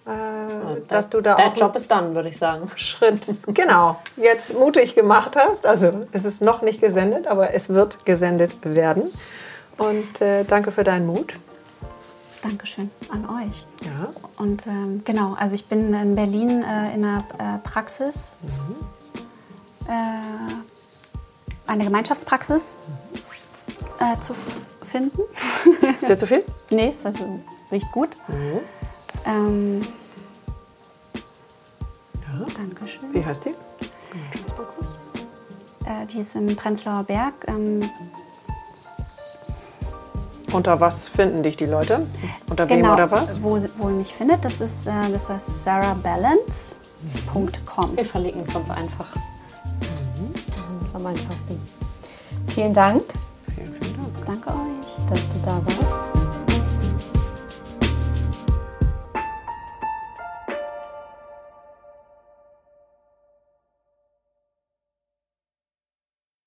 Äh, dass du da Der auch Job ist dann, würde ich sagen. Schritt, genau, jetzt mutig gemacht hast. Also es ist noch nicht gesendet, aber es wird gesendet werden. Und äh, danke für deinen Mut. Dankeschön an euch. Ja. Und ähm, genau, also ich bin in Berlin äh, in einer äh, Praxis, äh, eine Gemeinschaftspraxis äh, zu finden. Ist dir zu viel? nee, ist also riecht gut. Ähm, Ja. Dankeschön. Wie heißt die? Äh, die ist im Prenzlauer Berg. Ähm, Unter was finden dich die Leute? Unter wem genau, oder was? Wo, wo ihr mich findet, das ist, äh, das ist sarahbalance.com. Wir verlinken es sonst einfach. Das ist am einfachsten. Vielen Dank, Vielen, vielen Dank. Danke euch. dass du da warst.